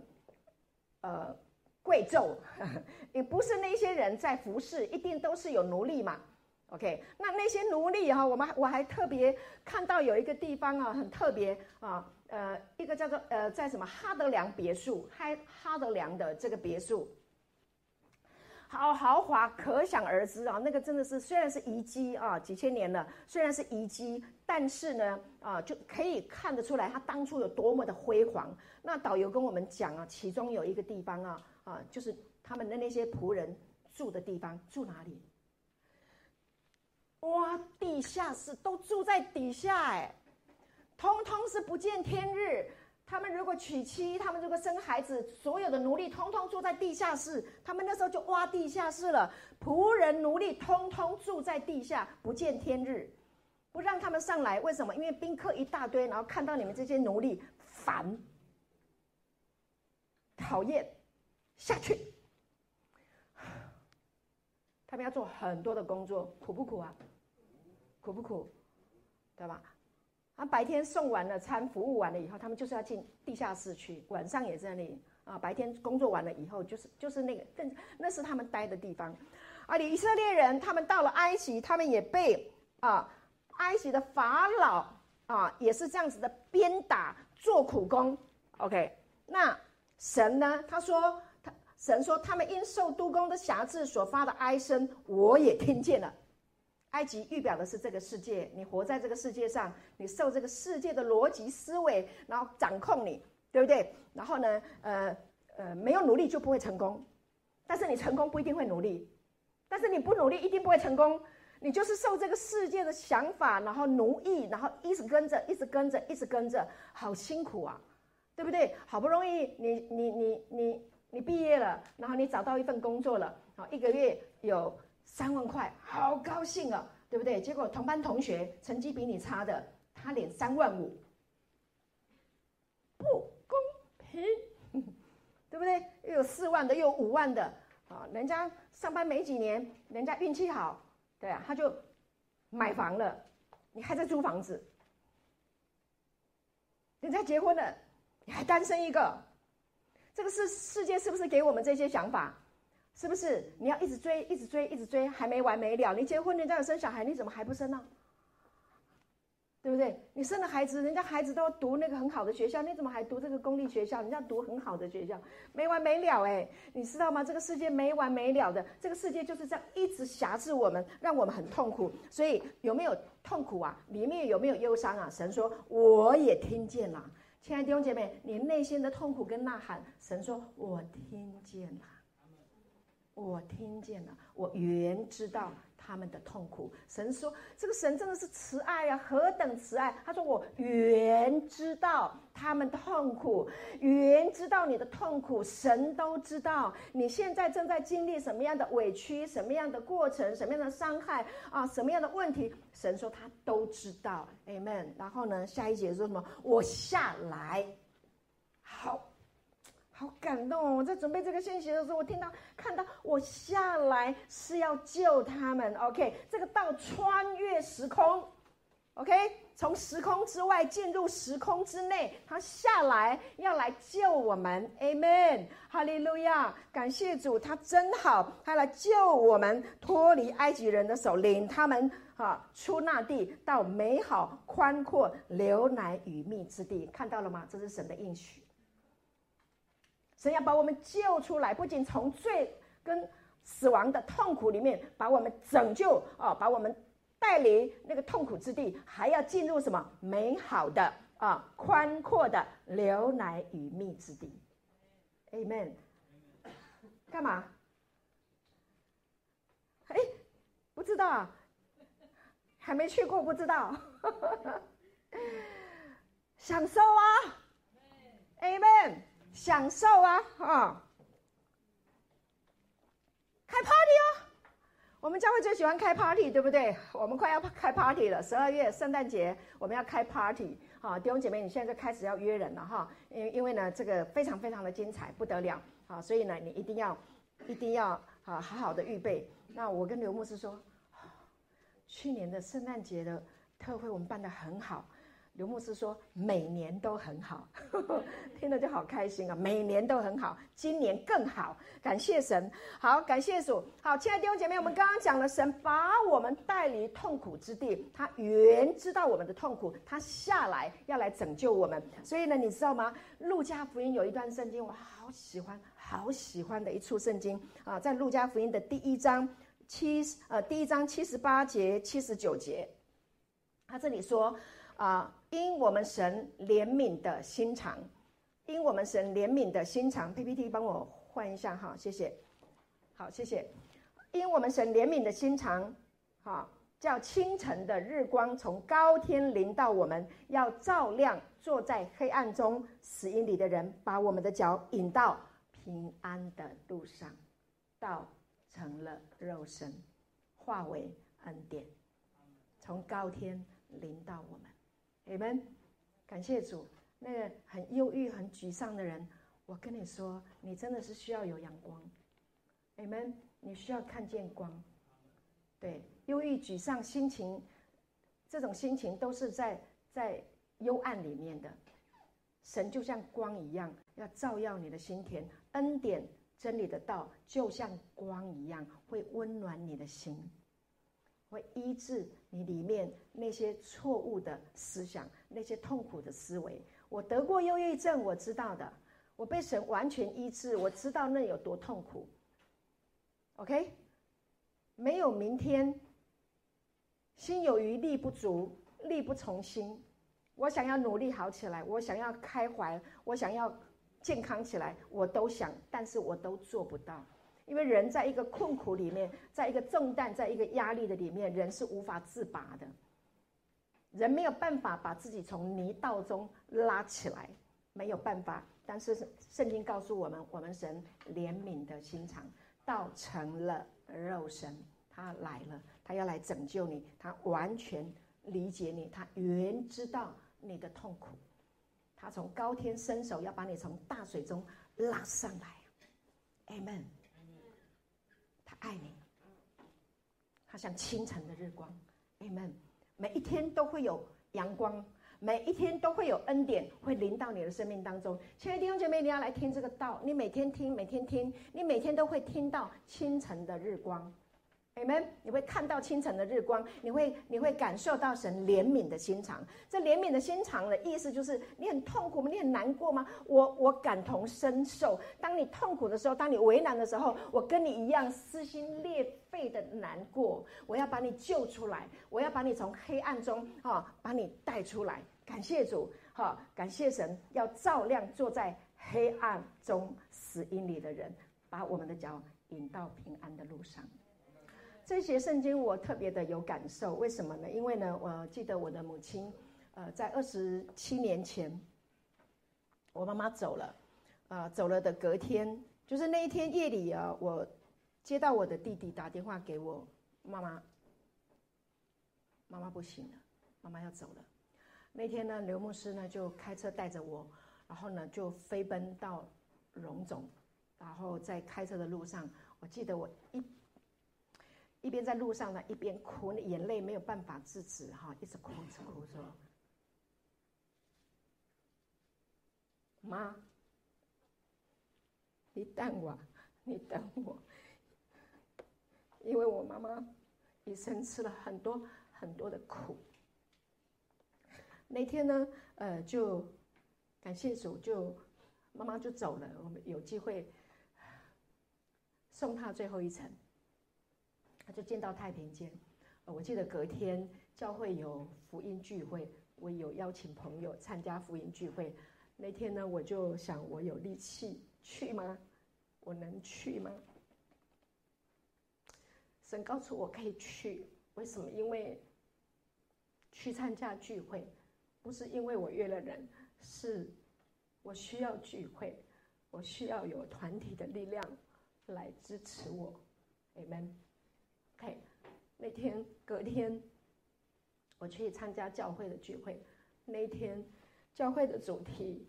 呃贵胄，也不是那些人在服侍，一定都是有奴隶嘛。OK，那那些奴隶哈，我们我还特别看到有一个地方啊，很特别啊，呃，一个叫做呃，在什么哈德良别墅，哈哈德良的这个别墅。好豪华，可想而知啊！那个真的是，虽然是遗迹啊，几千年了，虽然是遗迹，但是呢，啊，就可以看得出来，它当初有多么的辉煌。那导游跟我们讲啊，其中有一个地方啊，啊，就是他们的那些仆人住的地方，住哪里？哇，地下室都住在底下，哎，通通是不见天日。他们如果娶妻，他们如果生孩子，所有的奴隶通通住在地下室。他们那时候就挖地下室了，仆人、奴隶通通住在地下，不见天日，不让他们上来。为什么？因为宾客一大堆，然后看到你们这些奴隶，烦、讨厌，下去。他们要做很多的工作，苦不苦啊？苦不苦？对吧？啊，白天送完了餐，服务完了以后，他们就是要进地下室去。晚上也在那里啊。白天工作完了以后，就是就是那个，那那是他们待的地方。啊，以色列人他们到了埃及，他们也被啊埃及的法老啊也是这样子的鞭打，做苦工。OK，那神呢？他说他神说他们因受督工的辖制所发的哀声，我也听见了。埃及预表的是这个世界，你活在这个世界上，你受这个世界的逻辑思维，然后掌控你，对不对？然后呢，呃呃，没有努力就不会成功，但是你成功不一定会努力，但是你不努力一定不会成功，你就是受这个世界的想法，然后奴役，然后一直跟着，一直跟着，一直跟着，好辛苦啊，对不对？好不容易你你你你你毕业了，然后你找到一份工作了，好，一个月有。三万块，好高兴啊，对不对？结果同班同学成绩比你差的，他领三万五，不公平，对不对？又有四万的，又有五万的，啊，人家上班没几年，人家运气好，对啊，他就买房了，你还在租房子，人家结婚了，你还单身一个，这个是世界是不是给我们这些想法？是不是你要一直追，一直追，一直追，还没完没了？你结婚，人家有生小孩，你怎么还不生呢？对不对？你生了孩子，人家孩子都要读那个很好的学校，你怎么还读这个公立学校？人家读很好的学校，没完没了哎！你知道吗？这个世界没完没了的，这个世界就是这样一直辖制我们，让我们很痛苦。所以有没有痛苦啊？里面有没有忧伤啊？神说我也听见了，亲爱的弟兄姐妹，你内心的痛苦跟呐喊，神说我听见了。我听见了，我原知道他们的痛苦。神说：“这个神真的是慈爱啊，何等慈爱！”他说：“我原知道他们的痛苦，原知道你的痛苦，神都知道你现在正在经历什么样的委屈，什么样的过程，什么样的伤害啊，什么样的问题。”神说他都知道，Amen。然后呢，下一节说什么？我下来，好。好感动哦！我在准备这个信息的时候，我听到、看到，我下来是要救他们。OK，这个道穿越时空，OK，从时空之外进入时空之内，他下来要来救我们。Amen，哈利路亚！感谢主，他真好，他来救我们，脱离埃及人的手，领他们啊出那地，到美好宽阔、流奶与蜜之地。看到了吗？这是神的应许。神要把我们救出来，不仅从罪跟死亡的痛苦里面把我们拯救哦，把我们带离那个痛苦之地，还要进入什么美好的啊宽阔的流奶与蜜之地。Amen。干嘛？哎，不知道啊，还没去过，不知道。享受啊，Amen。享受啊啊！开 party 哦，我们教会最喜欢开 party，对不对？我们快要开 party 了，十二月圣诞节我们要开 party 啊！弟兄姐妹，你现在就开始要约人了哈，因因为呢，这个非常非常的精彩，不得了啊！所以呢，你一定要一定要啊，好好的预备。那我跟刘牧师说，去年的圣诞节的特会我们办的很好。刘牧师说：“每年都很好，呵呵，听了就好开心啊！每年都很好，今年更好，感谢神。好，感谢主。好，亲爱的弟兄姐妹，我们刚刚讲了，神把我们带离痛苦之地，他原知道我们的痛苦，他下来要来拯救我们。所以呢，你知道吗？路加福音有一段圣经，我好喜欢，好喜欢的一处圣经啊，在路加福音的第一章七呃第一章七十八节七十九节，他这里说。”啊，因我们神怜悯的心肠，因我们神怜悯的心肠，PPT 帮我换一下哈，谢谢。好，谢谢。因我们神怜悯的心肠，哈，叫清晨的日光从高天临到我们，要照亮坐在黑暗中死荫里的人，把我们的脚引到平安的路上，道成了肉身，化为恩典，从高天临到我们。你们，感谢主。那个很忧郁、很沮丧的人，我跟你说，你真的是需要有阳光。你们，你需要看见光。对，忧郁、沮丧、心情，这种心情都是在在幽暗里面的。神就像光一样，要照耀你的心田。恩典、真理的道，就像光一样，会温暖你的心。会医治你里面那些错误的思想，那些痛苦的思维。我得过忧郁症，我知道的。我被神完全医治，我知道那有多痛苦。OK，没有明天，心有余力不足，力不从心。我想要努力好起来，我想要开怀，我想要健康起来，我都想，但是我都做不到，因为人在一个困苦里面，在一个重担，在一个压力的里面，人是无法自拔的。人没有办法把自己从泥道中拉起来，没有办法。但是圣经告诉我们，我们神怜悯的心肠，道成了肉身，他来了，他要来拯救你，他完全理解你，他原知道你的痛苦，他从高天伸手要把你从大水中拉上来，Amen。爱你，他像清晨的日光，Amen。每一天都会有阳光，每一天都会有恩典会临到你的生命当中。亲爱的弟兄姐妹，你要来听这个道，你每天听，每天听，你每天都会听到清晨的日光。Amen，你会看到清晨的日光，你会你会感受到神怜悯的心肠。这怜悯的心肠的意思就是，你很痛苦吗？你很难过吗？我我感同身受。当你痛苦的时候，当你为难的时候，我跟你一样撕心裂肺的难过。我要把你救出来，我要把你从黑暗中啊、哦，把你带出来。感谢主，哈、感谢神，要照亮坐在黑暗中死荫里的人，把我们的脚引到平安的路上。这些圣经我特别的有感受，为什么呢？因为呢，我记得我的母亲，呃，在二十七年前，我妈妈走了，啊、走了的隔天，就是那一天夜里啊，我接到我的弟弟打电话给我，妈妈，妈妈不行了，妈妈要走了。那天呢，刘牧师呢就开车带着我，然后呢就飞奔到荣总，然后在开车的路上，我记得我一。一边在路上呢，一边哭，眼泪没有办法制止，哈，一直哭，一直哭，说：“妈，你等我，你等我，因为我妈妈一生吃了很多很多的苦。那天呢，呃，就感谢主，就妈妈就走了，我们有机会送她最后一程。”他就进到太平间，我记得隔天教会有福音聚会，我有邀请朋友参加福音聚会。那天呢，我就想，我有力气去吗？我能去吗？神告诉我可以去，为什么？因为去参加聚会，不是因为我约了人，是我需要聚会，我需要有团体的力量来支持我。Amen。OK，那天隔天，我去参加教会的聚会。那天，教会的主题，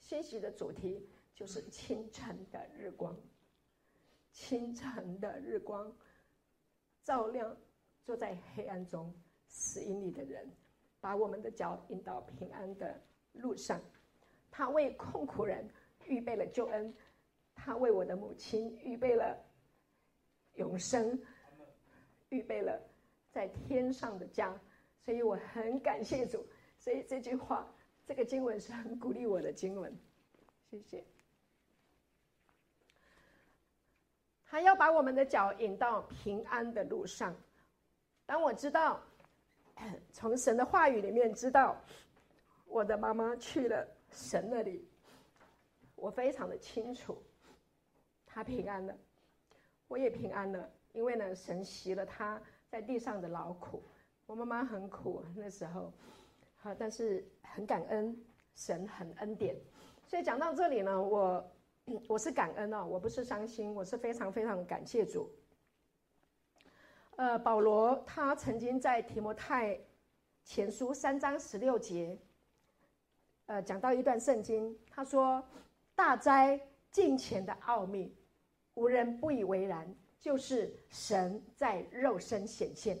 信息的主题就是清晨的日光。清晨的日光，照亮坐在黑暗中死荫里的人，把我们的脚引到平安的路上。他为困苦人预备了救恩，他为我的母亲预备了永生。预备了在天上的家，所以我很感谢主。所以这句话，这个经文是很鼓励我的经文。谢谢。他要把我们的脚引到平安的路上。当我知道，从神的话语里面知道，我的妈妈去了神那里，我非常的清楚，她平安了，我也平安了。因为呢，神习了他在地上的劳苦，我妈妈很苦那时候，好，但是很感恩，神很恩典，所以讲到这里呢，我我是感恩哦，我不是伤心，我是非常非常感谢主。呃，保罗他曾经在提摩太前书三章十六节，呃，讲到一段圣经，他说：“大哉敬虔的奥秘，无人不以为然。”就是神在肉身显现，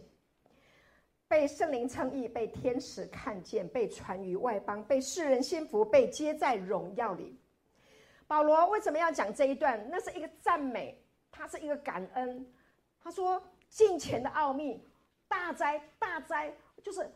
被圣灵称义，被天使看见，被传于外邦，被世人信服，被接在荣耀里。保罗为什么要讲这一段？那是一个赞美，他是一个感恩。他说：“敬前的奥秘，大哉大哉，就是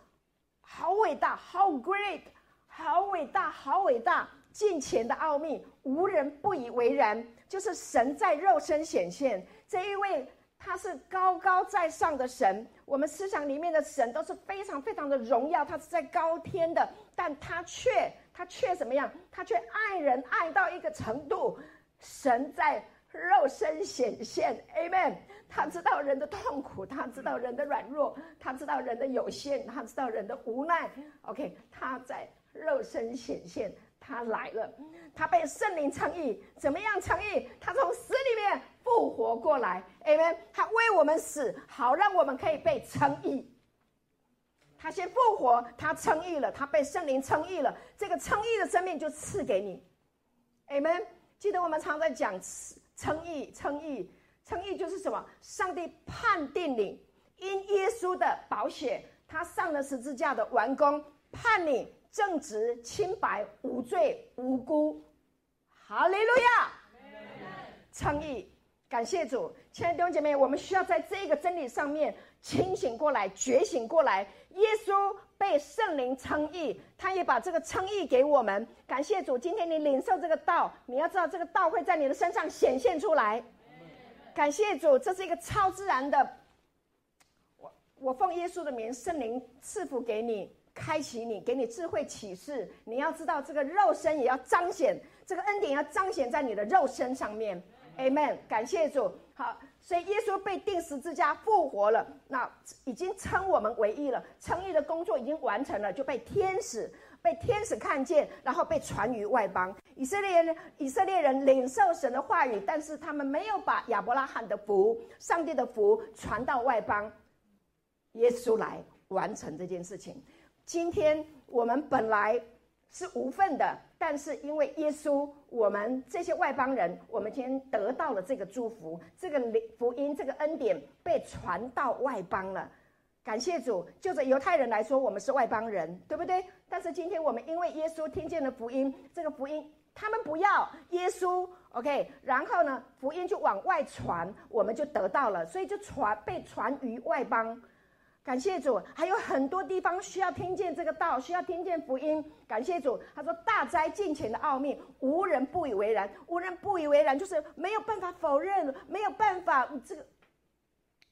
好伟大，好 great，好伟大，好伟大，近前的奥秘，无人不以为然。就是神在肉身显现，这一位他是高高在上的神。我们思想里面的神都是非常非常的荣耀，他是在高天的，但他却他却怎么样？他却爱人爱到一个程度，神在肉身显现，Amen。他知道人的痛苦，他知道人的软弱，他知道人的有限，他知道人的无奈。OK，他在肉身显现。他来了，他被圣灵称义，怎么样称义？他从死里面复活过来，Amen。他为我们死，好让我们可以被称义。他先复活，他称义了，他被圣灵称义了，这个称义的生命就赐给你，Amen。记得我们常在讲称义，称义，称义就是什么？上帝判定你因耶稣的宝血，他上了十字架的完工，判你。正直、清白、无罪、无辜，哈利路亚！称义，感谢主，亲爱的弟兄姐妹，我们需要在这个真理上面清醒过来、觉醒过来。耶稣被圣灵称义，他也把这个称义给我们。感谢主，今天你领受这个道，你要知道这个道会在你的身上显现出来。感谢主，这是一个超自然的。我我奉耶稣的名，圣灵赐福给你。开启你，给你智慧启示。你要知道，这个肉身也要彰显，这个恩典要彰显在你的肉身上面。Amen。感谢主。好，所以耶稣被钉十字架复活了，那已经称我们为义了，称义的工作已经完成了，就被天使被天使看见，然后被传于外邦。以色列人以色列人领受神的话语，但是他们没有把亚伯拉罕的福、上帝的福传到外邦。耶稣来完成这件事情。今天我们本来是无份的，但是因为耶稣，我们这些外邦人，我们今天得到了这个祝福，这个福音，这个恩典被传到外邦了。感谢主，就着犹太人来说，我们是外邦人，对不对？但是今天我们因为耶稣听见了福音，这个福音他们不要耶稣，OK，然后呢，福音就往外传，我们就得到了，所以就传被传于外邦。感谢主，还有很多地方需要听见这个道，需要听见福音。感谢主，他说：“大灾近前的奥秘，无人不以为然。无人不以为然，就是没有办法否认，没有办法。这个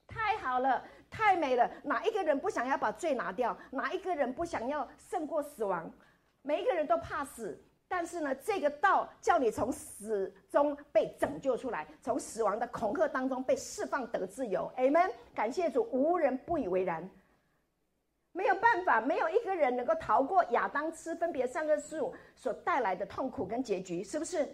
太好了，太美了。哪一个人不想要把罪拿掉？哪一个人不想要胜过死亡？每一个人都怕死。”但是呢，这个道叫你从死中被拯救出来，从死亡的恐吓当中被释放得自由。Amen。感谢主，无人不以为然。没有办法，没有一个人能够逃过亚当吃分别善恶树所带来的痛苦跟结局，是不是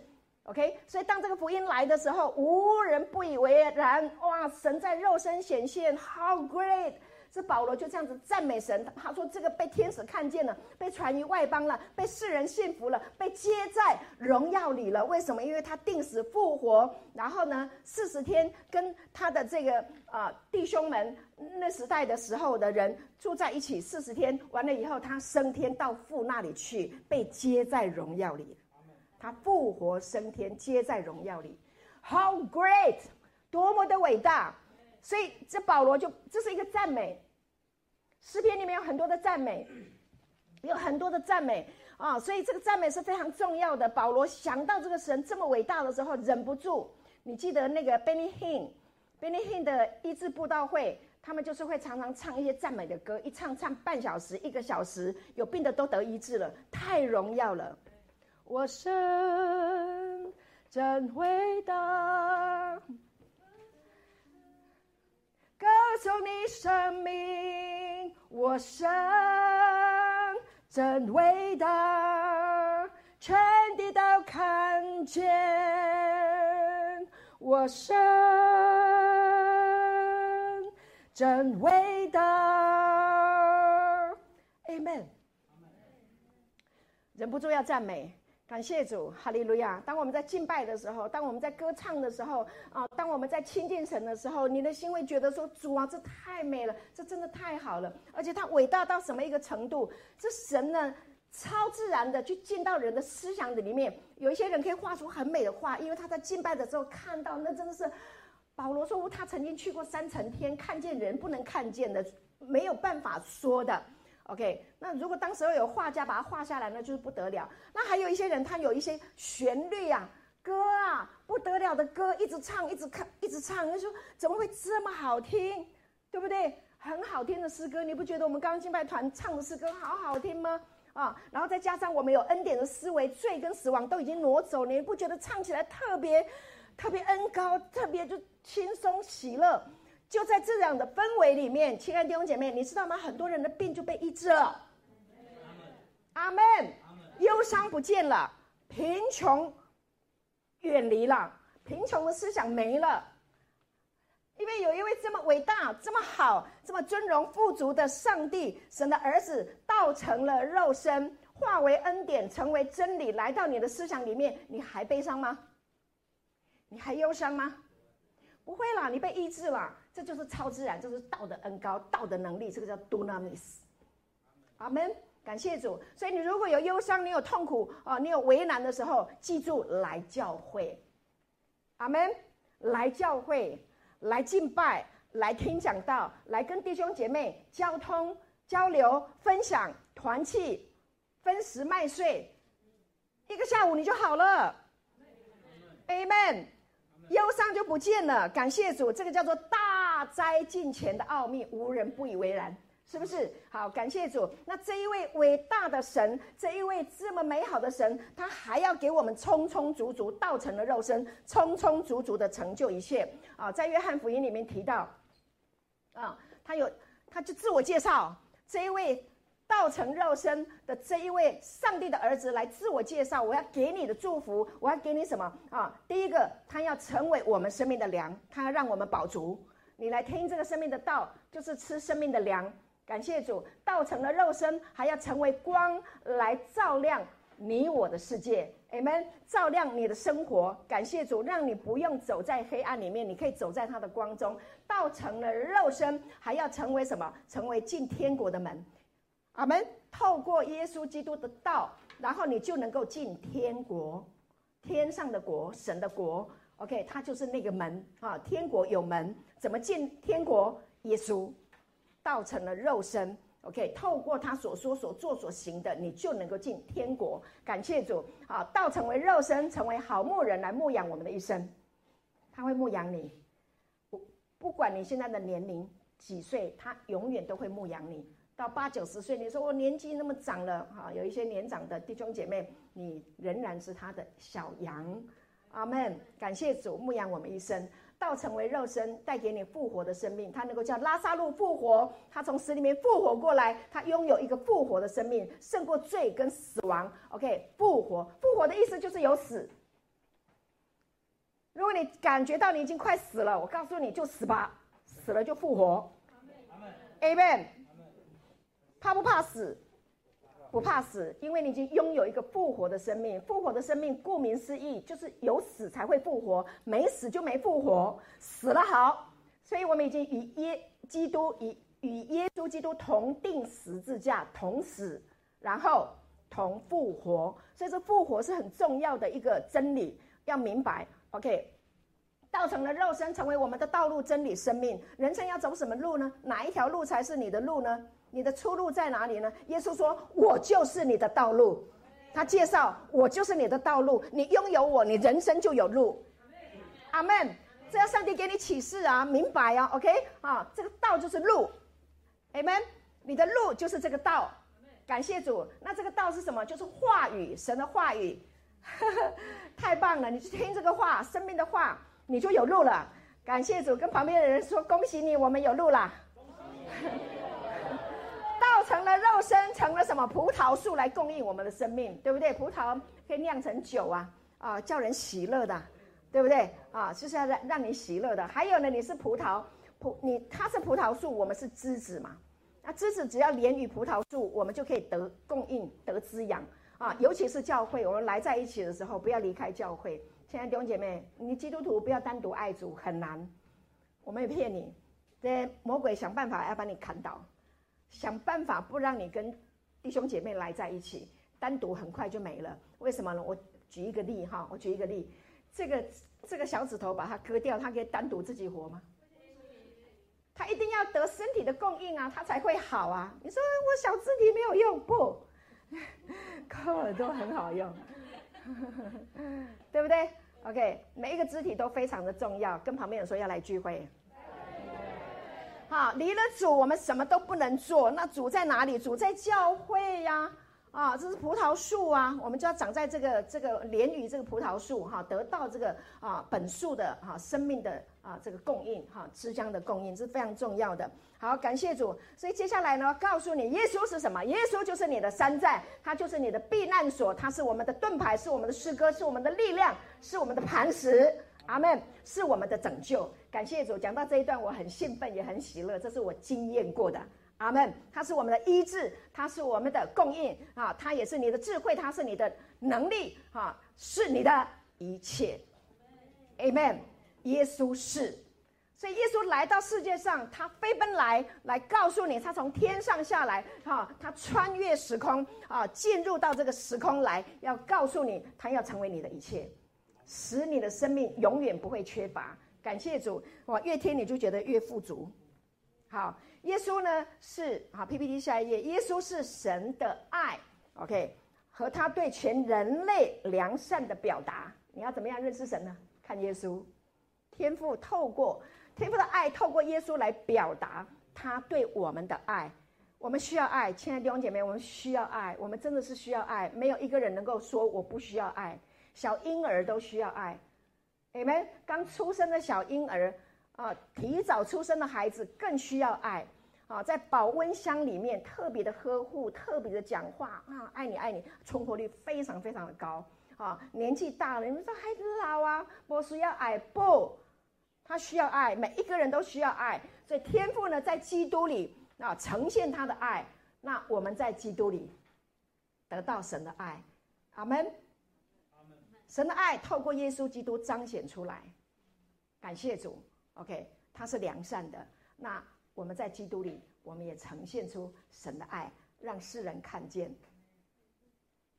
？OK。所以当这个福音来的时候，无人不以为然。哇，神在肉身显现，How great！这保罗就这样子赞美神，他说：“这个被天使看见了，被传于外邦了，被世人信服了，被接在荣耀里了。为什么？因为他定死复活，然后呢，四十天跟他的这个啊、弟兄们那时代的时候的人住在一起，四十天完了以后，他升天到父那里去，被接在荣耀里。他复活升天，接在荣耀里。How great！多么的伟大！所以这保罗就这是一个赞美。”诗篇里面有很多的赞美，有很多的赞美啊，所以这个赞美是非常重要的。保罗想到这个神这么伟大的时候，忍不住。你记得那个 Benny Hinn，Benny Hinn 的医治布道会，他们就是会常常唱一些赞美的歌，一唱唱半小时、一个小时，有病的都得医治了，太荣耀了。我神真伟大，歌颂你生命。我生真伟大，全地都看见。我生真伟大，Amen。忍不住要赞美。感谢主，哈利路亚！当我们在敬拜的时候，当我们在歌唱的时候，啊，当我们在亲近神的时候，你的心会觉得说：“主啊，这太美了，这真的太好了，而且它伟大到什么一个程度？这神呢，超自然的去进到人的思想的里面。有一些人可以画出很美的画，因为他在敬拜的时候看到，那真的是保罗说他曾经去过三层天，看见人不能看见的，没有办法说的。” OK，那如果当时候有画家把它画下来，那就是不得了。那还有一些人，他有一些旋律啊、歌啊，不得了的歌，一直唱，一直看，一直唱，他说怎么会这么好听，对不对？很好听的诗歌，你不觉得我们刚刚敬拜团唱的诗歌好好听吗？啊，然后再加上我们有恩典的思维，罪跟死亡都已经挪走，你不觉得唱起来特别特别恩高，特别就轻松喜乐？就在这样的氛围里面，亲爱的弟兄姐妹，你知道吗？很多人的病就被医治了。阿门。忧伤不见了，贫穷远离了，贫穷的思想没了，因为有一位这么伟大、这么好、这么尊荣富足的上帝，神的儿子，道成了肉身，化为恩典，成为真理，来到你的思想里面，你还悲伤吗？你还忧伤吗？不会啦，你被医治了。这就是超自然，这是道的恩高，道的能力，这个叫 dunamis。阿门，感谢主。所以你如果有忧伤，你有痛苦啊，你有为难的时候，记住来教会。阿门，来教会，来敬拜，来听讲道，来跟弟兄姐妹交通、交流、分享、团契、分食麦穗，一个下午你就好了。Amen。忧伤就不见了，感谢主，这个叫做大灾近前的奥秘，无人不以为然，是不是？好，感谢主。那这一位伟大的神，这一位这么美好的神，他还要给我们充充足足道成了肉身，充充足足的成就一切啊！在约翰福音里面提到，啊，他有，他就自我介绍，这一位。道成肉身的这一位上帝的儿子来自我介绍，我要给你的祝福，我要给你什么啊？第一个，他要成为我们生命的粮，他要让我们饱足。你来听这个生命的道，就是吃生命的粮。感谢主，道成了肉身，还要成为光来照亮你我的世界。Amen，照亮你的生活。感谢主，让你不用走在黑暗里面，你可以走在他的光中。道成了肉身，还要成为什么？成为进天国的门。阿门！透过耶稣基督的道，然后你就能够进天国，天上的国，神的国。OK，他就是那个门啊！天国有门，怎么进天国？耶稣道成了肉身。OK，透过他所说、所做、所行的，你就能够进天国。感谢主啊！道成为肉身，成为好牧人来牧养我们的一生。他会牧养你，不不管你现在的年龄几岁，他永远都会牧养你。到八九十岁，你说我年纪那么长了，哈，有一些年长的弟兄姐妹，你仍然是他的小羊，阿门。感谢主牧养我们一生，道成为肉身，带给你复活的生命。他能够叫拉萨路复活，他从死里面复活过来，他拥有一个复活的生命，胜过罪跟死亡。OK，复活，复活的意思就是有死。如果你感觉到你已经快死了，我告诉你就死吧，死了就复活。阿门。怕不怕死？不怕死，因为你已经拥有一个复活的生命。复活的生命，顾名思义，就是有死才会复活，没死就没复活。死了好，所以我们已经与耶基督与与耶稣基督同钉十字架，同死，然后同复活。所以这复活是很重要的一个真理，要明白。OK，道成了肉身，成为我们的道路、真理、生命。人生要走什么路呢？哪一条路才是你的路呢？你的出路在哪里呢？耶稣说：“我就是你的道路。”他介绍：“我就是你的道路。你拥有我，你人生就有路。”阿门。这要上帝给你启示啊，明白啊，OK 啊，这个道就是路。阿门。你的路就是这个道。感谢主。那这个道是什么？就是话语，神的话语。太棒了！你去听这个话，生命的话，你就有路了。感谢主，跟旁边的人说：“恭喜你，我们有路了。” 成了肉身，成了什么？葡萄树来供应我们的生命，对不对？葡萄可以酿成酒啊，啊，叫人喜乐的，对不对？啊，就是要让让你喜乐的。还有呢，你是葡萄，葡你它是葡萄树，我们是枝子嘛。那枝子只要连于葡萄树，我们就可以得供应、得滋养啊。尤其是教会，我们来在一起的时候，不要离开教会。亲爱的弟兄姐妹，你基督徒不要单独爱主，很难。我没有骗你，这魔鬼想办法要把你砍倒。想办法不让你跟弟兄姐妹来在一起，单独很快就没了。为什么呢？我举一个例哈，我举一个例，这个这个小指头把它割掉，它可以单独自己活吗？他一定要得身体的供应啊，他才会好啊。你说我小肢体没有用不？高耳朵很好用，对不对？OK，每一个肢体都非常的重要。跟旁边人说要来聚会。好，离了主，我们什么都不能做。那主在哪里？主在教会呀。啊，这是葡萄树啊，我们就要长在这个这个连于这个葡萄树哈，得到这个啊本树的哈生命的啊这个供应哈，枝浆的供应是非常重要的。好，感谢主。所以接下来呢，告诉你，耶稣是什么？耶稣就是你的山寨，他就是你的避难所，他是我们的盾牌，是我们的诗歌，是我们的力量，是我们的磐石。阿门，是我们的拯救。感谢主。讲到这一段，我很兴奋，也很喜乐，这是我经验过的。阿门，他是我们的医治，他是我们的供应啊，他也是你的智慧，他是你的能力啊，是你的一切。阿门，耶稣是，所以耶稣来到世界上，他飞奔来，来告诉你，他从天上下来，哈，他穿越时空啊，进入到这个时空来，要告诉你，他要成为你的一切，使你的生命永远不会缺乏。感谢主，哇，越听你就觉得越富足。好。耶稣呢是好 PPT 下一页，耶稣是神的爱，OK，和他对全人类良善的表达。你要怎么样认识神呢？看耶稣，天父透过天父的爱，透过耶稣来表达他对我们的爱。我们需要爱，亲爱的弟兄姐妹，我们需要爱，我们真的是需要爱。没有一个人能够说我不需要爱，小婴儿都需要爱。你们刚出生的小婴儿。啊，提早出生的孩子更需要爱啊，在保温箱里面特别的呵护，特别的讲话啊，爱你爱你，存活率非常非常的高啊。年纪大了，你们说孩子老啊，我需要爱不？他需要爱，每一个人都需要爱，所以天赋呢，在基督里啊，呈现他的爱，那我们在基督里得到神的爱，阿门。神的爱透过耶稣基督彰显出来，感谢主。OK，他是良善的。那我们在基督里，我们也呈现出神的爱，让世人看见。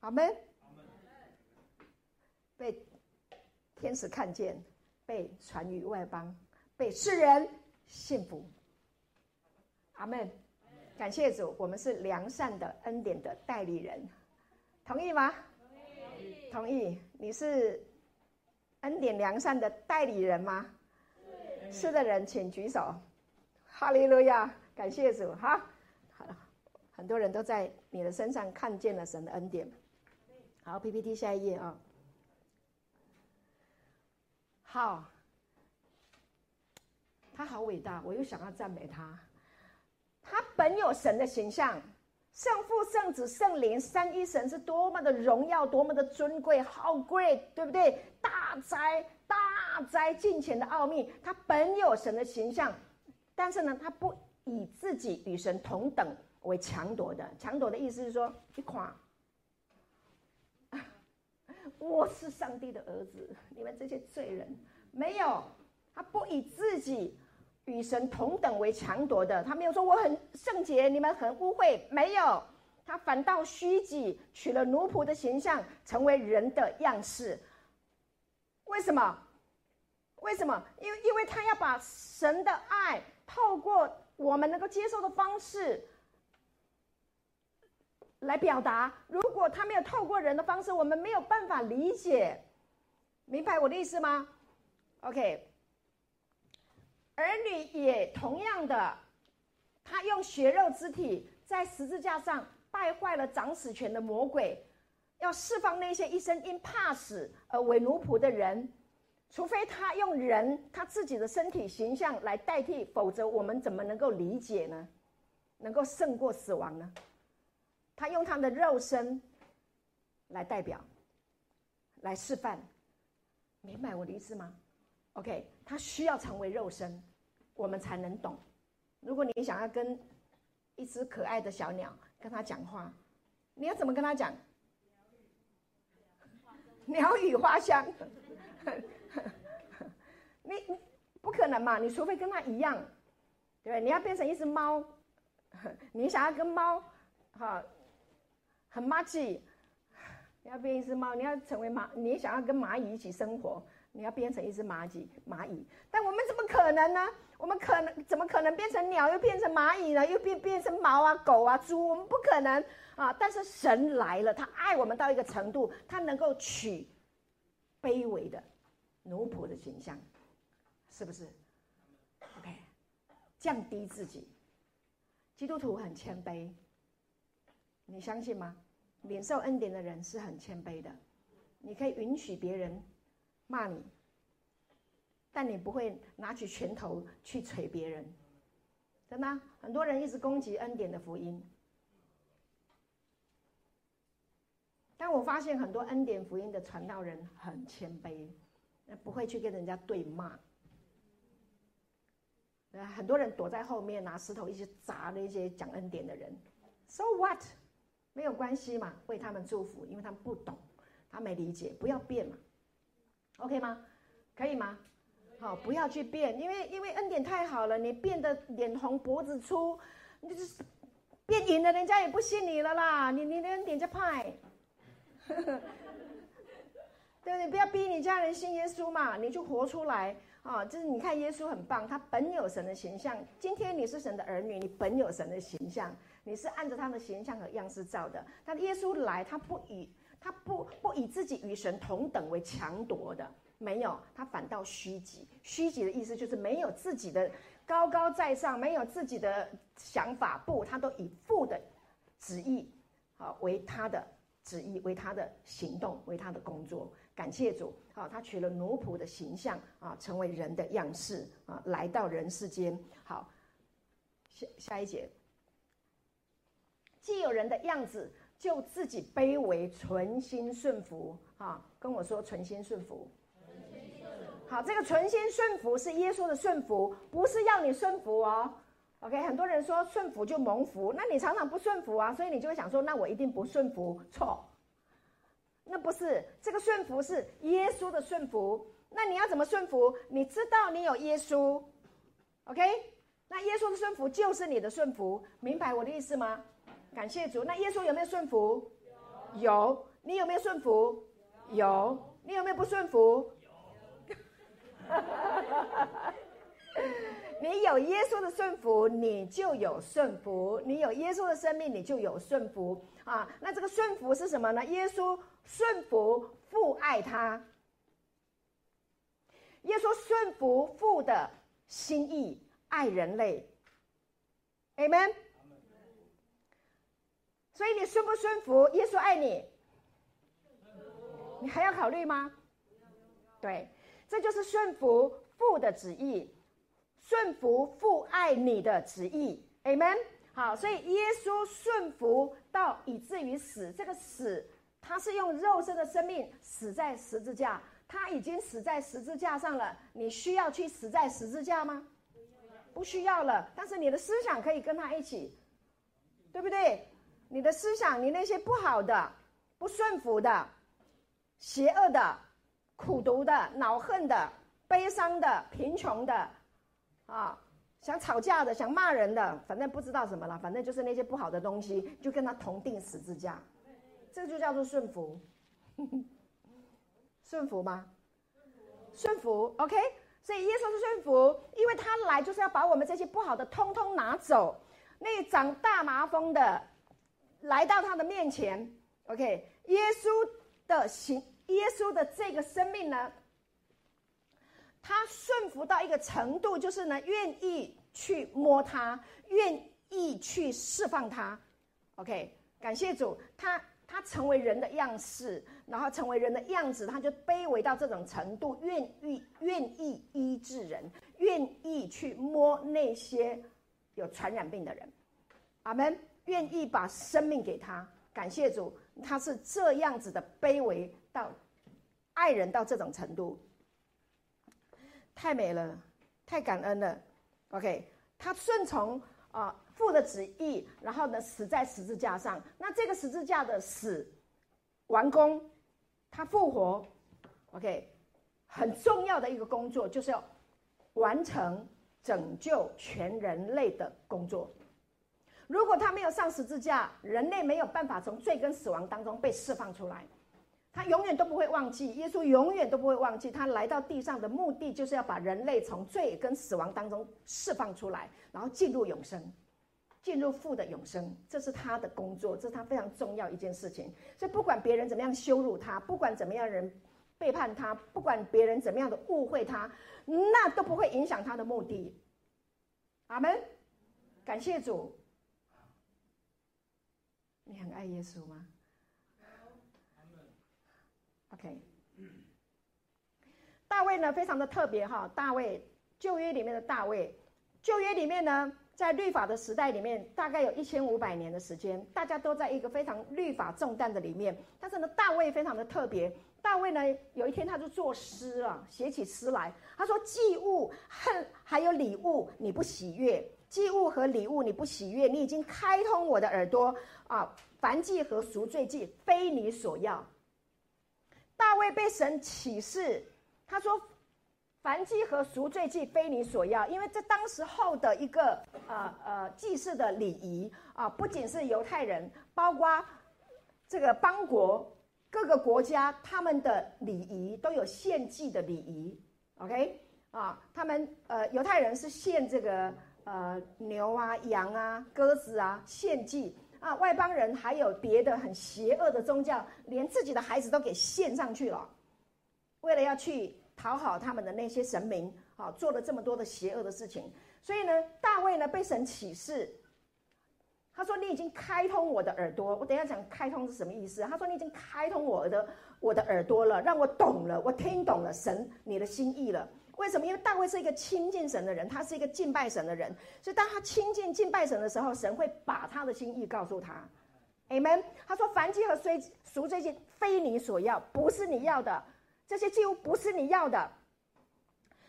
阿门。被天使看见，被传于外邦，被世人信服。阿门。感谢主，我们是良善的恩典的代理人，同意吗？同意。同意。你是恩典良善的代理人吗？是的人，请举手。哈利路亚，感谢主哈。好了，很多人都在你的身上看见了神的恩典。好，PPT 下一页啊。好，他好伟大，我又想要赞美他。他本有神的形象，圣父、圣子、圣灵三一神是多么的荣耀，多么的尊贵好贵对不对？大哉！大哉敬虔的奥秘，他本有神的形象，但是呢，他不以自己与神同等为强夺的。强夺的意思是说，一夸，我是上帝的儿子，你们这些罪人没有，他不以自己与神同等为强夺的，他没有说我很圣洁，你们很污秽，没有，他反倒虚己，取了奴仆的形象，成为人的样式。为什么？为什么？因为因为他要把神的爱透过我们能够接受的方式来表达。如果他没有透过人的方式，我们没有办法理解。明白我的意思吗？OK。儿女也同样的，他用血肉之体在十字架上败坏了掌死权的魔鬼。要释放那些一生因怕死而为奴仆的人，除非他用人他自己的身体形象来代替，否则我们怎么能够理解呢？能够胜过死亡呢？他用他的肉身来代表，来示范，明白我的意思吗？OK，他需要成为肉身，我们才能懂。如果你想要跟一只可爱的小鸟跟他讲话，你要怎么跟他讲？鸟语花香，你不可能嘛？你除非跟它一样，对不对？你要变成一只猫，你想要跟猫，哈，很默契，你要变一只猫，你要成为蚂，你想要跟蚂蚁一起生活，你要变成一只蚂蚁，蚂蚁。但我们怎么可能呢？我们可能怎么可能变成鸟，又变成蚂蚁呢？又变变成猫啊、狗啊、猪？我们不可能啊！但是神来了，他爱我们到一个程度，他能够取卑微的奴仆的形象，是不是？OK，降低自己。基督徒很谦卑，你相信吗？领受恩典的人是很谦卑的，你可以允许别人骂你，但你不会拿起拳头去捶别人，真的？很多人一直攻击恩典的福音，但我发现很多恩典福音的传道人很谦卑，不会去跟人家对骂。很多人躲在后面拿石头一直砸那些讲恩典的人，So what？没有关系嘛，为他们祝福，因为他们不懂，他没理解，不要变嘛，OK 吗？可以吗？好，不要去变，因为因为恩典太好了，你变得脸红脖子粗，你就是变赢了，人家也不信你了啦，你你的恩典就派，对，你不要逼你家人信耶稣嘛，你就活出来啊！就是你看耶稣很棒，他本有神的形象，今天你是神的儿女，你本有神的形象。你是按照他的形象和样式造的，但耶稣来，他不以他不不以自己与神同等为强夺的，没有，他反倒虚己。虚己的意思就是没有自己的高高在上，没有自己的想法，不，他都以父的旨意啊为他的旨意，为他的行动，为他的工作。感谢主啊，他取了奴仆的形象啊，成为人的样式啊，来到人世间。好，下下一节。既有人的样子，就自己卑微，存心顺服。啊，跟我说存心顺服。好，这个存心顺服是耶稣的顺服，不是要你顺服哦。OK，很多人说顺服就蒙福，那你常常不顺服啊，所以你就会想说，那我一定不顺服。错，那不是这个顺服是耶稣的顺服。那你要怎么顺服？你知道你有耶稣，OK？那耶稣的顺服就是你的顺服，明白我的意思吗？感谢主，那耶稣有没有顺服？有。你有没有顺服？有。你有没有不顺服？你有耶稣的顺服，你就有顺服；你有耶稣的生命，你就有顺服啊。那这个顺服是什么呢？耶稣顺服父爱他，耶稣顺服父的心意，爱人类。Amen。所以你顺不顺服？耶稣爱你，你还要考虑吗？对，这就是顺服父的旨意，顺服父爱你的旨意。Amen。好，所以耶稣顺服到以至于死，这个死，他是用肉身的生命死在十字架，他已经死在十字架上了。你需要去死在十字架吗？不需要了。但是你的思想可以跟他一起，对不对？你的思想，你那些不好的、不顺服的、邪恶的、苦毒的、恼恨的、悲伤的、贫穷的，啊，想吵架的、想骂人的，反正不知道什么了，反正就是那些不好的东西，就跟他同定十字架，这就叫做顺服。顺服吗？顺服，OK。所以耶稣是顺服，因为他来就是要把我们这些不好的通通拿走。那长大麻风的。来到他的面前，OK，耶稣的行，耶稣的这个生命呢，他顺服到一个程度，就是呢，愿意去摸他，愿意去释放他，OK，感谢主，他他成为人的样式，然后成为人的样子，他就卑微到这种程度，愿意愿意医治人，愿意去摸那些有传染病的人，阿门。愿意把生命给他，感谢主，他是这样子的卑微到爱人到这种程度，太美了，太感恩了。OK，他顺从啊、父的旨意，然后呢死在十字架上。那这个十字架的死完工，他复活。OK，很重要的一个工作就是要完成拯救全人类的工作。如果他没有上十字架，人类没有办法从罪跟死亡当中被释放出来。他永远都不会忘记，耶稣永远都不会忘记，他来到地上的目的就是要把人类从罪跟死亡当中释放出来，然后进入永生，进入父的永生，这是他的工作，这是他非常重要一件事情。所以不管别人怎么样羞辱他，不管怎么样人背叛他，不管别人怎么样的误会他，那都不会影响他的目的。阿门，感谢主。你很爱耶稣吗？OK，大卫呢，非常的特别哈。大卫旧约里面的大卫，旧约里面呢，在律法的时代里面，大概有一千五百年的时间，大家都在一个非常律法重担的里面。但是呢，大卫非常的特别。大卫呢，有一天他就作诗啊，写起诗来。他说：“祭物恨还有礼物，你不喜悦；祭物和礼物你不喜悦，你已经开通我的耳朵啊。燔祭和赎罪祭非你所要。”大卫被神启示，他说：“燔祭和赎罪祭非你所要，因为这当时候的一个呃呃祭祀的礼仪啊，不仅是犹太人，包括这个邦国各个国家，他们的礼仪都有献祭的礼仪。OK 啊，他们呃犹太人是献这个呃牛啊、羊啊、鸽子啊献祭。”啊，外邦人还有别的很邪恶的宗教，连自己的孩子都给献上去了，为了要去讨好他们的那些神明，啊，做了这么多的邪恶的事情。所以呢，大卫呢被神启示，他说：“你已经开通我的耳朵。”我等下讲开通是什么意思？他说：“你已经开通我的我的耳朵了，让我懂了，我听懂了神你的心意了。”为什么？因为大卫是一个亲近神的人，他是一个敬拜神的人，所以当他亲近敬拜神的时候，神会把他的心意告诉他。Amen。他说：“燔祭和赎赎罪祭非你所要，不是你要的，这些祭物不是你要的。”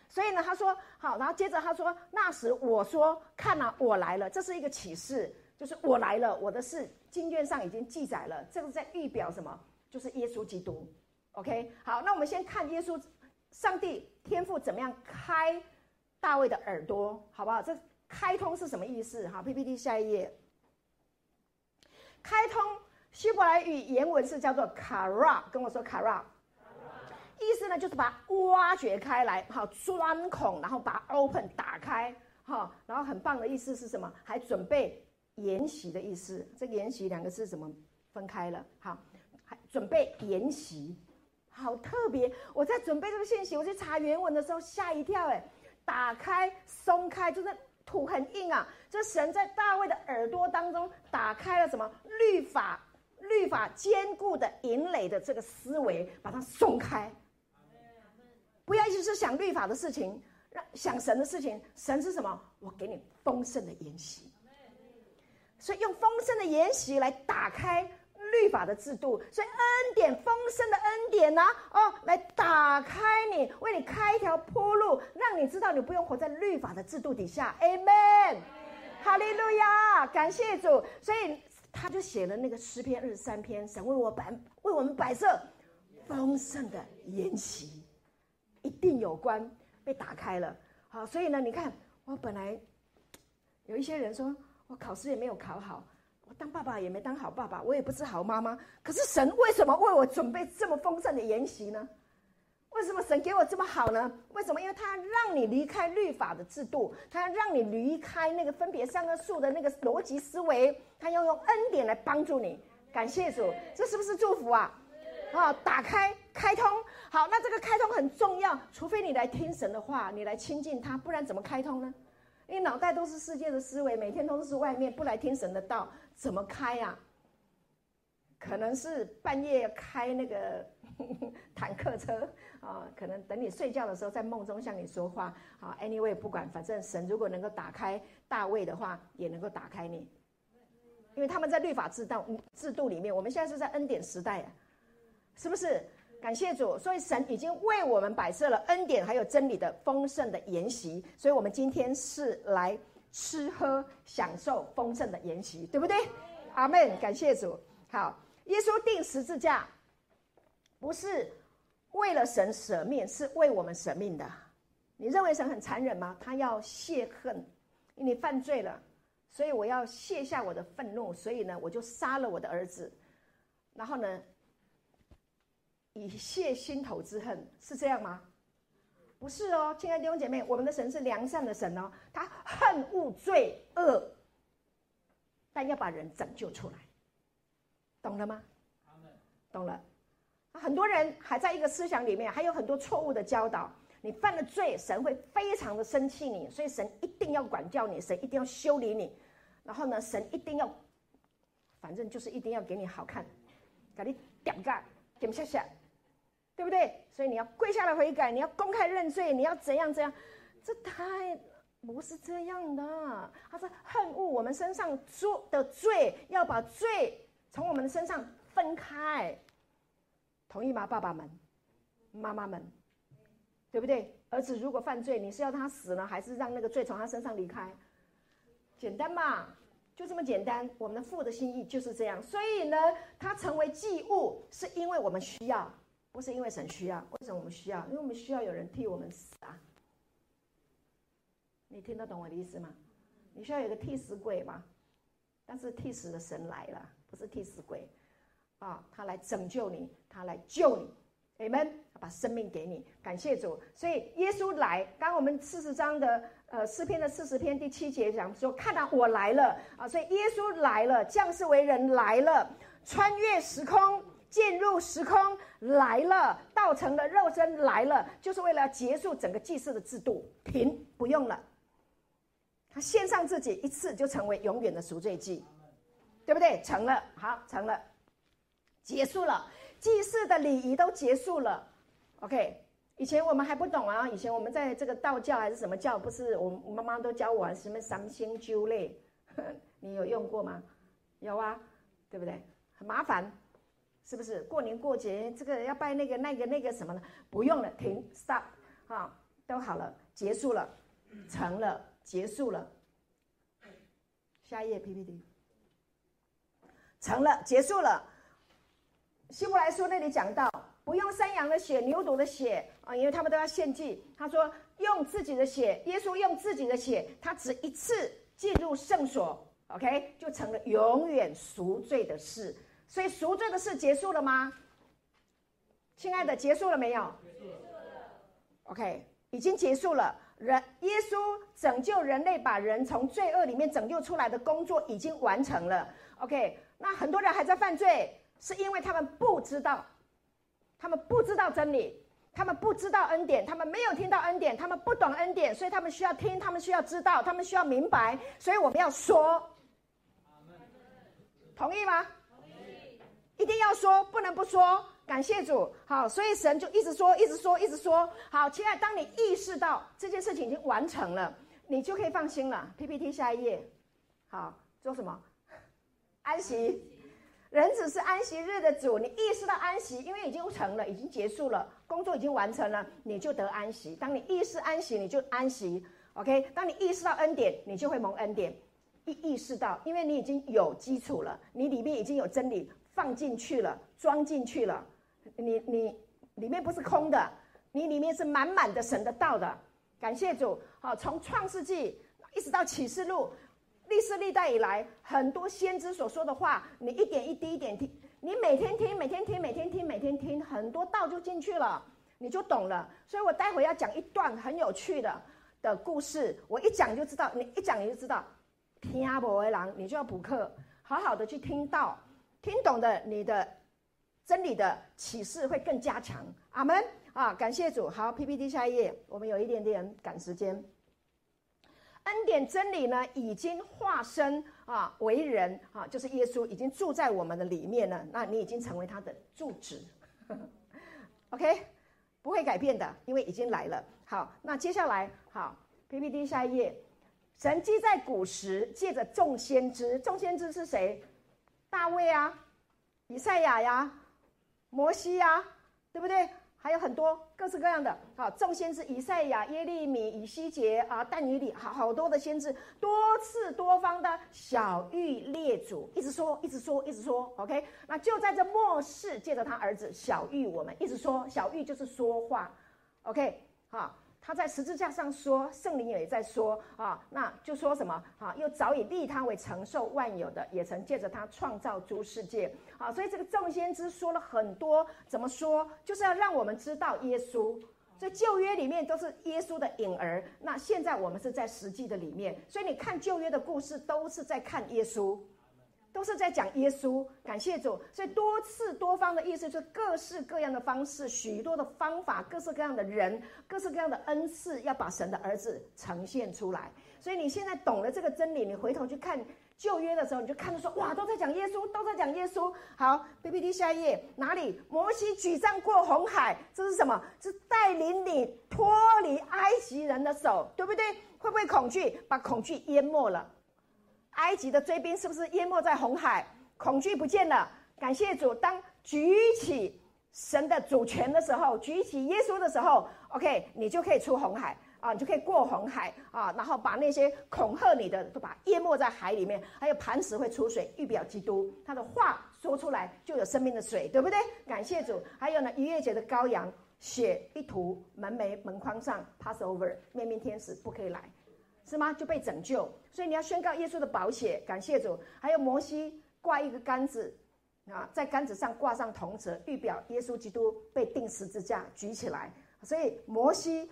所以呢，他说：“好。”然后接着他说：“那时我说，看啊，我来了。”这是一个启示，就是我来了，我的事经卷上已经记载了。这个在预表什么？就是耶稣基督。OK，好，那我们先看耶稣。上帝天父怎么样开大卫的耳朵，好不好？这开通是什么意思？哈，PPT 下一页。开通希伯来语原文是叫做卡拉，跟我说卡拉，意思呢就是把挖掘开来，好，钻孔，然后把 open 打开，好，然后很棒的意思是什么？还准备筵席的意思。这个筵席两个字怎么分开了？好，还准备筵席。好特别！我在准备这个信息，我去查原文的时候吓一跳，哎，打开、松开，就是土很硬啊。这神在大卫的耳朵当中打开了什么律法？律法坚固的营垒的这个思维，把它松开。不要一直是想律法的事情，让想神的事情。神是什么？我给你丰盛的筵席，所以用丰盛的筵席来打开。律法的制度，所以恩典丰盛的恩典呐、啊，哦，来打开你，为你开一条坡路，让你知道你不用活在律法的制度底下。Amen，哈利路亚，感谢主。所以他就写了那个诗篇二十三篇，神为我摆为我们摆设丰盛的筵席，一定有关被打开了。好，所以呢，你看我本来有一些人说我考试也没有考好。我当爸爸也没当好爸爸，我也不是好妈妈。可是神为什么为我准备这么丰盛的筵席呢？为什么神给我这么好呢？为什么？因为他让你离开律法的制度，他要让你离开那个分别善恶树的那个逻辑思维，他要用恩典来帮助你。感谢主，这是不是祝福啊？啊，打开开通。好，那这个开通很重要，除非你来听神的话，你来亲近他，不然怎么开通呢？因为脑袋都是世界的思维，每天都是外面，不来听神的道。怎么开呀、可能是半夜开那个 坦克车啊，可能等你睡觉的时候，在梦中向你说话。啊，anyway，不管，反正神如果能够打开大卫的话，也能够打开你，因为他们在律法制度制度里面，我们现在是在恩典时代啊，是不是？感谢主，所以神已经为我们摆设了恩典还有真理的丰盛的筵席，所以我们今天是来。吃喝享受丰盛的筵席，对不对？阿门，感谢主。好，耶稣钉十字架，不是为了神舍命，是为我们舍命的。你认为神很残忍吗？他要泄恨，因为你犯罪了，所以我要卸下我的愤怒，所以呢，我就杀了我的儿子。然后呢，以泄心头之恨，是这样吗？不是哦，亲爱的弟兄姐妹，我们的神是良善的神哦，他恨恶罪恶，但要把人拯救出来，懂了吗？懂了。很多人还在一个思想里面，还有很多错误的教导。你犯了罪，神会非常的生气你，所以神一定要管教你，神一定要修理你。然后呢，神一定要，反正就是一定要给你好看，给你点个点下下，对不对？所以你要跪下来悔改，你要公开认罪，你要怎样怎样？这太不是这样的。他说恨恶我们身上做的罪，要把罪从我们的身上分开。同意吗，爸爸们、妈妈们，对不对？儿子如果犯罪，你是要他死呢，还是让那个罪从他身上离开？简单嘛，就这么简单。我们的父的心意就是这样。所以呢，他成为祭物，是因为我们需要，不是因为神需要。为什么我们需要？因为我们需要有人替我们死啊。你听得懂我的意思吗？你需要有个替死鬼吗？但是替死的神来了，不是替死鬼。啊，他来拯救你，他来救你，Amen，把生命给你，感谢主。所以耶稣来，刚刚我们四十章的呃诗篇的四十篇第七节讲说，看到我来了啊，所以耶稣来了，降世为人来了，穿越时空，进入时空来了，道成的肉身来了，就是为了结束整个祭祀的制度，停，不用了。他献上自己一次就成为永远的赎罪祭，对不对？成了，好，成了。结束了，祭祀的礼仪都结束了。OK，以前我们还不懂啊，以前我们在这个道教还是什么教，不是我妈妈都教我什么三星灸类，你有用过吗？有啊，对不对？很麻烦，是不是？过年过节这个要拜那个那个那个什么的，不用了，停，stop，啊，都好了，结束了，成了，结束了。下一页 PPT，成了，结束了。希伯来书那里讲到，不用山羊的血、牛犊的血啊，因为他们都要献祭。他说用自己的血，耶稣用自己的血，他只一次进入圣所，OK，就成了永远赎罪的事。所以赎罪的事结束了吗？亲爱的，结束了没有？结束了。OK，已经结束了。人耶稣拯救人类，把人从罪恶里面拯救出来的工作已经完成了。OK，那很多人还在犯罪。是因为他们不知道，他们不知道真理，他们不知道恩典，他们没有听到恩典，他们不懂恩典，所以他们需要听，他们需要知道，他们需要明白，所以我们要说，同意吗？一定要说，不能不说。感谢主，好，所以神就一直说，一直说，一直说。好，亲爱，当你意识到这件事情已经完成了，你就可以放心了。PPT 下一页，好，做什么？安息。人子是安息日的主，你意识到安息，因为已经成了，已经结束了，工作已经完成了，你就得安息。当你意识安息，你就安息。OK，当你意识到恩典，你就会蒙恩典。意意识到，因为你已经有基础了，你里面已经有真理放进去了，装进去了，你你里面不是空的，你里面是满满的神的道的。感谢主，好，从创世纪一直到启示录。历史历代以来，很多先知所说的话，你一点一滴一点听，你每天听，每天听，每天听，每天听，很多道就进去了，你就懂了。所以我待会要讲一段很有趣的的故事，我一讲就知道，你一讲你就知道。听阿伯为郎，你就要补课，好好的去听道，听懂的，你的真理的启示会更加强。阿门啊！感谢主。好，PPT 下一页，我们有一点点赶时间。恩典真理呢，已经化身啊为人啊，就是耶稣已经住在我们的里面了。那你已经成为他的住址，OK，不会改变的，因为已经来了。好，那接下来好，PPT 下一页，神迹在古时借着众先知，众先知是谁？大卫啊，以赛亚呀，摩西呀，对不对？还有很多各式各样的，好，众先知以赛亚、耶利米、以西结啊，但以理，好好多的先知，多次多方的小玉列祖，一直说，一直说，一直说，OK。那就在这末世，借着他儿子小玉我们，一直说，小玉就是说话，OK。好，他在十字架上说，圣灵也在说啊，那就说什么啊？又早已立他为承受万有的，也曾借着他创造诸世界啊。所以这个众先知说了很多，怎么说？就是要让我们知道耶稣。所以旧约里面都是耶稣的影儿，那现在我们是在实际的里面，所以你看旧约的故事都是在看耶稣。都是在讲耶稣，感谢主。所以多次多方的意思是各式各样的方式，许多的方法，各式各样的人，各式各样的恩赐，要把神的儿子呈现出来。所以你现在懂了这个真理，你回头去看旧约的时候，你就看到说，哇，都在讲耶稣，都在讲耶稣。好，PPT 下一页，哪里？摩西举杖过红海，这是什么？是带领你脱离埃及人的手，对不对？会不会恐惧？把恐惧淹没了。埃及的追兵是不是淹没在红海？恐惧不见了。感谢主，当举起神的主权的时候，举起耶稣的时候，OK，你就可以出红海啊，你就可以过红海啊，然后把那些恐吓你的都把淹没在海里面。还有磐石会出水，预表基督，他的话说出来就有生命的水，对不对？感谢主。还有呢，逾越节的羔羊血一涂门楣门框上，Passover 面面天使不可以来。是吗？就被拯救，所以你要宣告耶稣的宝血，感谢主。还有摩西挂一个杆子，啊，在杆子上挂上铜蛇，预表耶稣基督被钉十字架举起来。所以摩西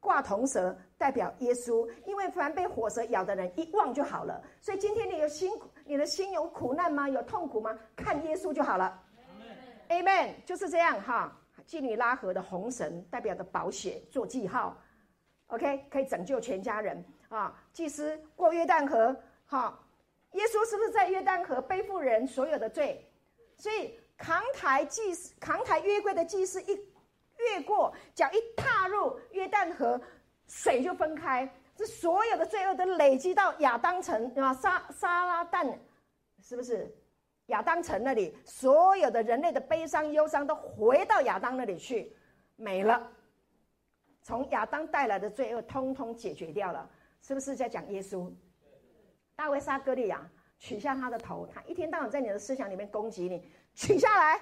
挂铜蛇代表耶稣，因为凡被火蛇咬的人一望就好了。所以今天你有辛苦，你的心有苦难吗？有痛苦吗？看耶稣就好了。Amen，就是这样哈。基尼拉河的红绳代表的宝血做记号，OK，可以拯救全家人。啊，祭司过约旦河，好，耶稣是不是在约旦河背负人所有的罪？所以扛抬祭司、扛抬约柜的祭司一越过，脚一踏入约旦河，水就分开，这所有的罪恶都累积到亚当城啊，撒撒拉旦，是不是？亚当城那里，所有的人类的悲伤、忧伤都回到亚当那里去，没了。从亚当带来的罪恶，通通解决掉了。是不是在讲耶稣？大卫杀歌利亚，取下他的头，他一天到晚在你的思想里面攻击你，取下来，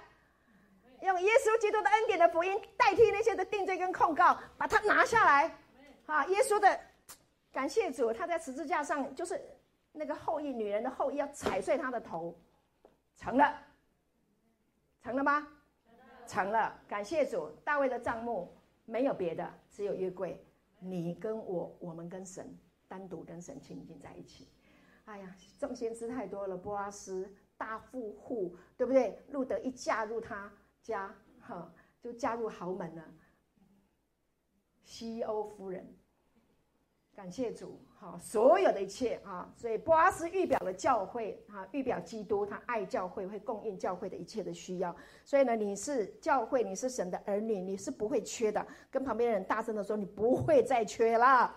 用耶稣基督的恩典的福音代替那些的定罪跟控告，把它拿下来。啊，耶稣的感谢主，他在十字架上就是那个后裔，女人的后裔要踩碎他的头，成了，成了吗？成了，感谢主，大卫的帐目没有别的，只有约柜，你跟我，我们跟神。单独跟神亲近在一起，哎呀，众先知太多了。波阿斯大富户，对不对？路德一嫁入他家，哈，就嫁入豪门了。CEO 夫人，感谢主，哈，所有的一切啊，所以波阿斯预表了教会，哈，预表基督，他爱教会，会供应教会的一切的需要。所以呢，你是教会，你是神的儿女，你是不会缺的。跟旁边人大声的说，你不会再缺了。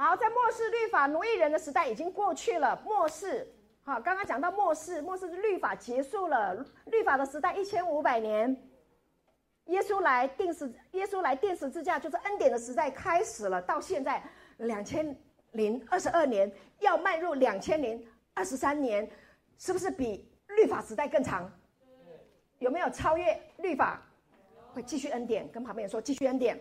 好，在末世律法奴役人的时代已经过去了。末世，好，刚刚讲到末世，末世的律法结束了，律法的时代一千五百年，耶稣来钉十，耶稣来钉十字架，就是恩典的时代开始了。到现在两千零二十二年，要迈入两千零二十三年，是不是比律法时代更长？有没有超越律法？会继续恩典，跟旁边人说继续恩典。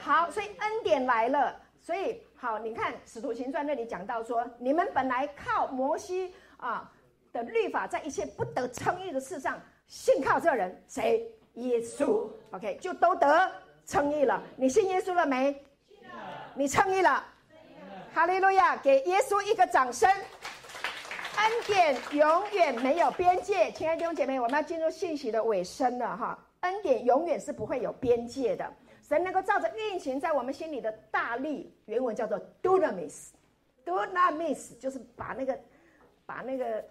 好，所以恩典来了。所以好，你看《使徒行传》那里讲到说，你们本来靠摩西啊的律法，在一切不得称义的事上，信靠这人谁？耶稣。OK，就都得称义了。你信耶稣了没？信了。你称义了。哈利路亚！给耶稣一个掌声。恩典永远没有边界，亲爱的弟兄姐妹，我们要进入信息的尾声了哈。恩典永远是不会有边界的。神能够照着运行在我们心里的大力，原文叫做 dunamis，dunamis 就是把那个把那个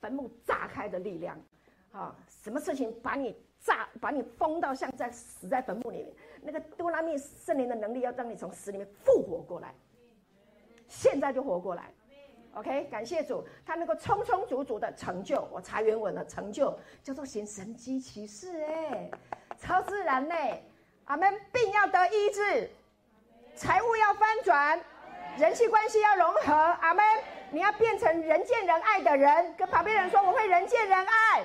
坟墓炸开的力量，啊，什么事情把你炸，把你封到像在死在坟墓里面，那个 dunamis 圣灵的能力要让你从死里面复活过来，现在就活过来，OK，感谢主，他能够充充足足的成就，我查原文了，成就叫做行神迹奇事，哎，超自然嘞。阿门，病要得医治，财务要翻转，人际关系要融合。阿门，你要变成人见人爱的人，跟旁边人说：“我会人见人爱。”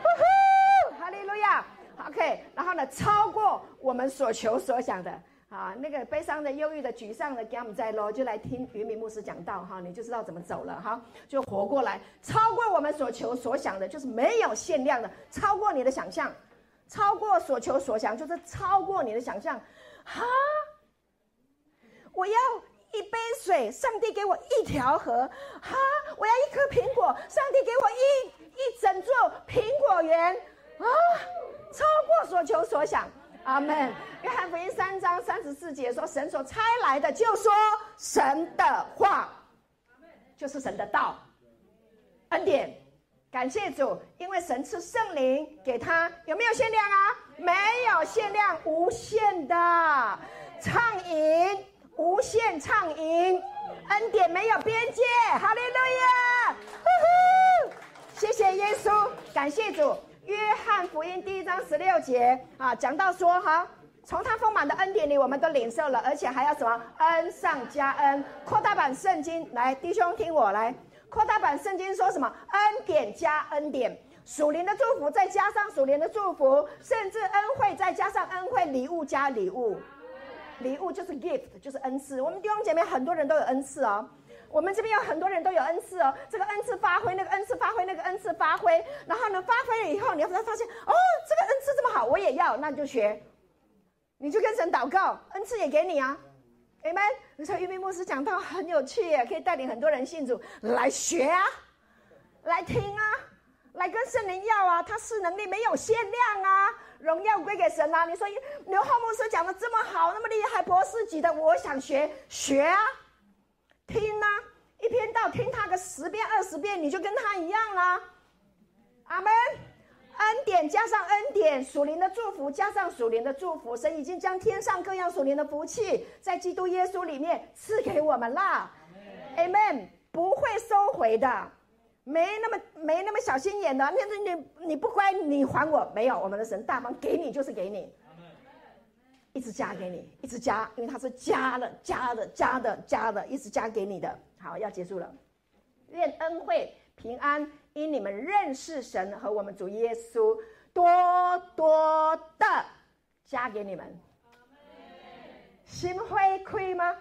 呼呼，哈利路亚。OK，然后呢，超过我们所求所想的。啊，那个悲伤的、忧郁的、沮丧的，给我们在喽，就来听云敏牧师讲道哈，你就知道怎么走了哈，就活过来，超过我们所求所想的，就是没有限量的，超过你的想象，超过所求所想，就是超过你的想象，哈，我要一杯水，上帝给我一条河，哈，我要一颗苹果，上帝给我一一整座苹果园，啊，超过所求所想。阿门。约翰福音三章三十四节说：“神所差来的，就说神的话，就是神的道，恩典。感谢主，因为神赐圣灵给他，有没有限量啊？没有限量，无限的畅饮，无限畅饮，恩典没有边界。哈利路亚！呼呼，谢谢耶稣，感谢主。”约翰福音第一章十六节啊，讲到说哈，从他丰满的恩典里，我们都领受了，而且还要什么？恩上加恩。扩大版圣经来，弟兄听我来。扩大版圣经说什么？恩典加恩典，属灵的祝福再加上属灵的祝福，甚至恩惠再加上恩惠，礼物加礼物，礼物就是 gift，就是恩赐。我们弟兄姐妹很多人都有恩赐哦。我们这边有很多人都有恩赐哦，这个恩赐发挥，那个恩赐发挥，那个恩赐发挥，然后呢，发挥了以后，你会发现哦，这个恩赐这么好，我也要，那你就学，你就跟神祷告，恩赐也给你啊你们。你说玉明牧师讲道很有趣耶，可以带领很多人信主来学啊，来听啊，来跟圣灵要啊，他是能力没有限量啊，荣耀归给神啊。你说刘浩牧师讲的这么好，那么厉害，博士级的，我想学学啊。听、啊，一篇道听他个十遍二十遍，你就跟他一样啦。阿门。恩典加上恩典，属灵的祝福加上属灵的祝福，神已经将天上各样属灵的福气在基督耶稣里面赐给我们啦。阿门。不会收回的，没那么没那么小心眼的。那你你不乖，你还我没有？我们的神大方，给你就是给你。一直加给你，一直加，因为他是加的、加的、加的、加的，一直加给你的。好，要结束了。愿恩惠平安因你们认识神和我们主耶稣，多多的加给你们。心会亏吗？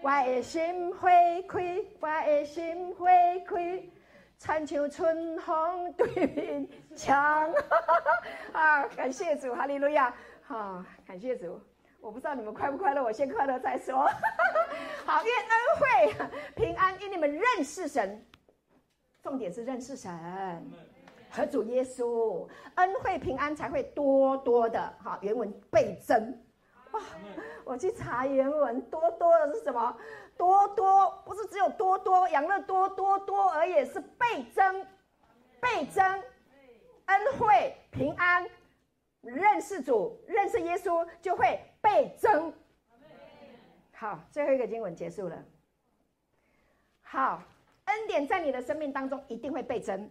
我的心会亏，我的心会亏，亲像春风对面墙。啊，感谢主，哈利路亚。好、哦，感谢主。我不知道你们快不快乐，我先快乐再说。好，愿恩惠平安因你们认识神，重点是认识神和主耶稣，恩惠平安才会多多的。哈，原文倍增。哇，我去查原文，多多的是什么？多多不是只有多多养乐多多多而已，是倍增，倍增，恩惠平安。认识主，认识耶稣，就会倍增。好，最后一个经文结束了。好，恩典在你的生命当中一定会倍增，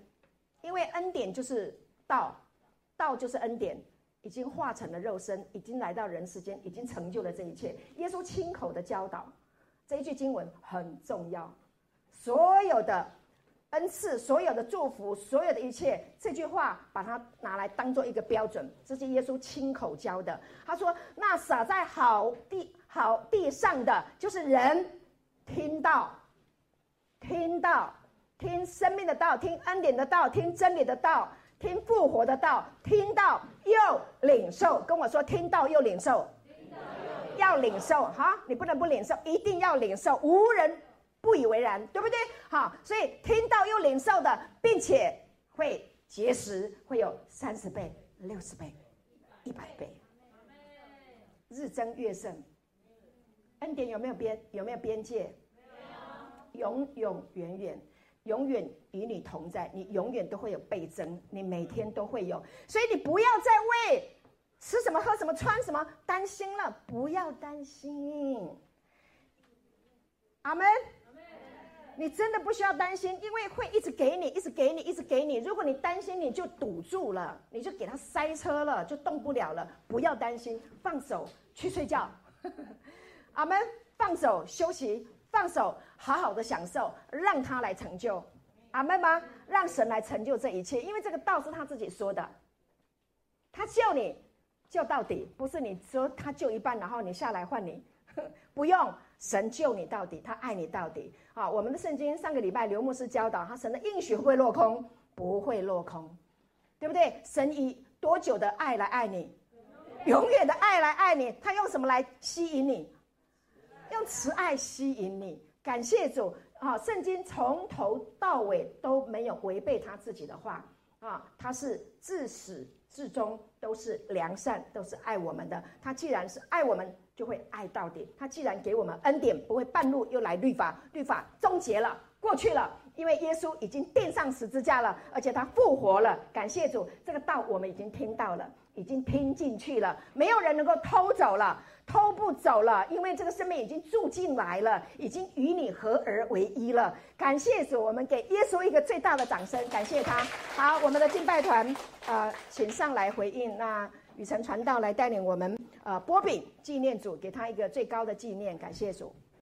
因为恩典就是道，道就是恩典，已经化成了肉身，已经来到人世间，已经成就了这一切。耶稣亲口的教导，这一句经文很重要，所有的。恩赐所有的祝福，所有的一切，这句话把它拿来当做一个标准，这是耶稣亲口教的。他说：“那撒在好地好地上的，就是人听到，听到，听生命的道，听恩典的道，听真理的道，听复活的道，听到又领受。跟我说，听到又领受，要领受哈，你不能不领受，一定要领受，无人。”不以为然，对不对？好，所以听到又领受的，并且会结实，会有三十倍、六十倍、一百倍，日增月盛。恩典有没有边？有没有边界？永永远远，永远与你同在，你永远都会有倍增，你每天都会有。所以你不要再为吃什么、喝什么、穿什么担心了，不要担心。阿门。你真的不需要担心，因为会一直给你，一直给你，一直给你。如果你担心，你就堵住了，你就给他塞车了，就动不了了。不要担心，放手去睡觉。阿门。放手休息，放手好好的享受，让他来成就。阿门吗？让神来成就这一切，因为这个道是他自己说的。他救你救到底，不是你说他救一半，然后你下来换你，不用，神救你到底，他爱你到底。啊，我们的圣经上个礼拜刘牧师教导，他神的应许会不会落空？不会落空，对不对？神以多久的爱来爱你？永远的爱来爱你。他用什么来吸引你？用慈爱吸引你。感谢主啊！圣经从头到尾都没有违背他自己的话啊，他是自始至终都是良善，都是爱我们的。他既然是爱我们，就会爱到底。他既然给我们恩典，不会半路又来律法，律法终结了，过去了。因为耶稣已经钉上十字架了，而且他复活了。感谢主，这个道我们已经听到了，已经听进去了。没有人能够偷走了，偷不走了，因为这个生命已经住进来了，已经与你合而为一了。感谢主，我们给耶稣一个最大的掌声，感谢他。好，我们的敬拜团，呃，请上来回应。那雨辰传道来带领我们，呃，波饼纪念组，给他一个最高的纪念。感谢主。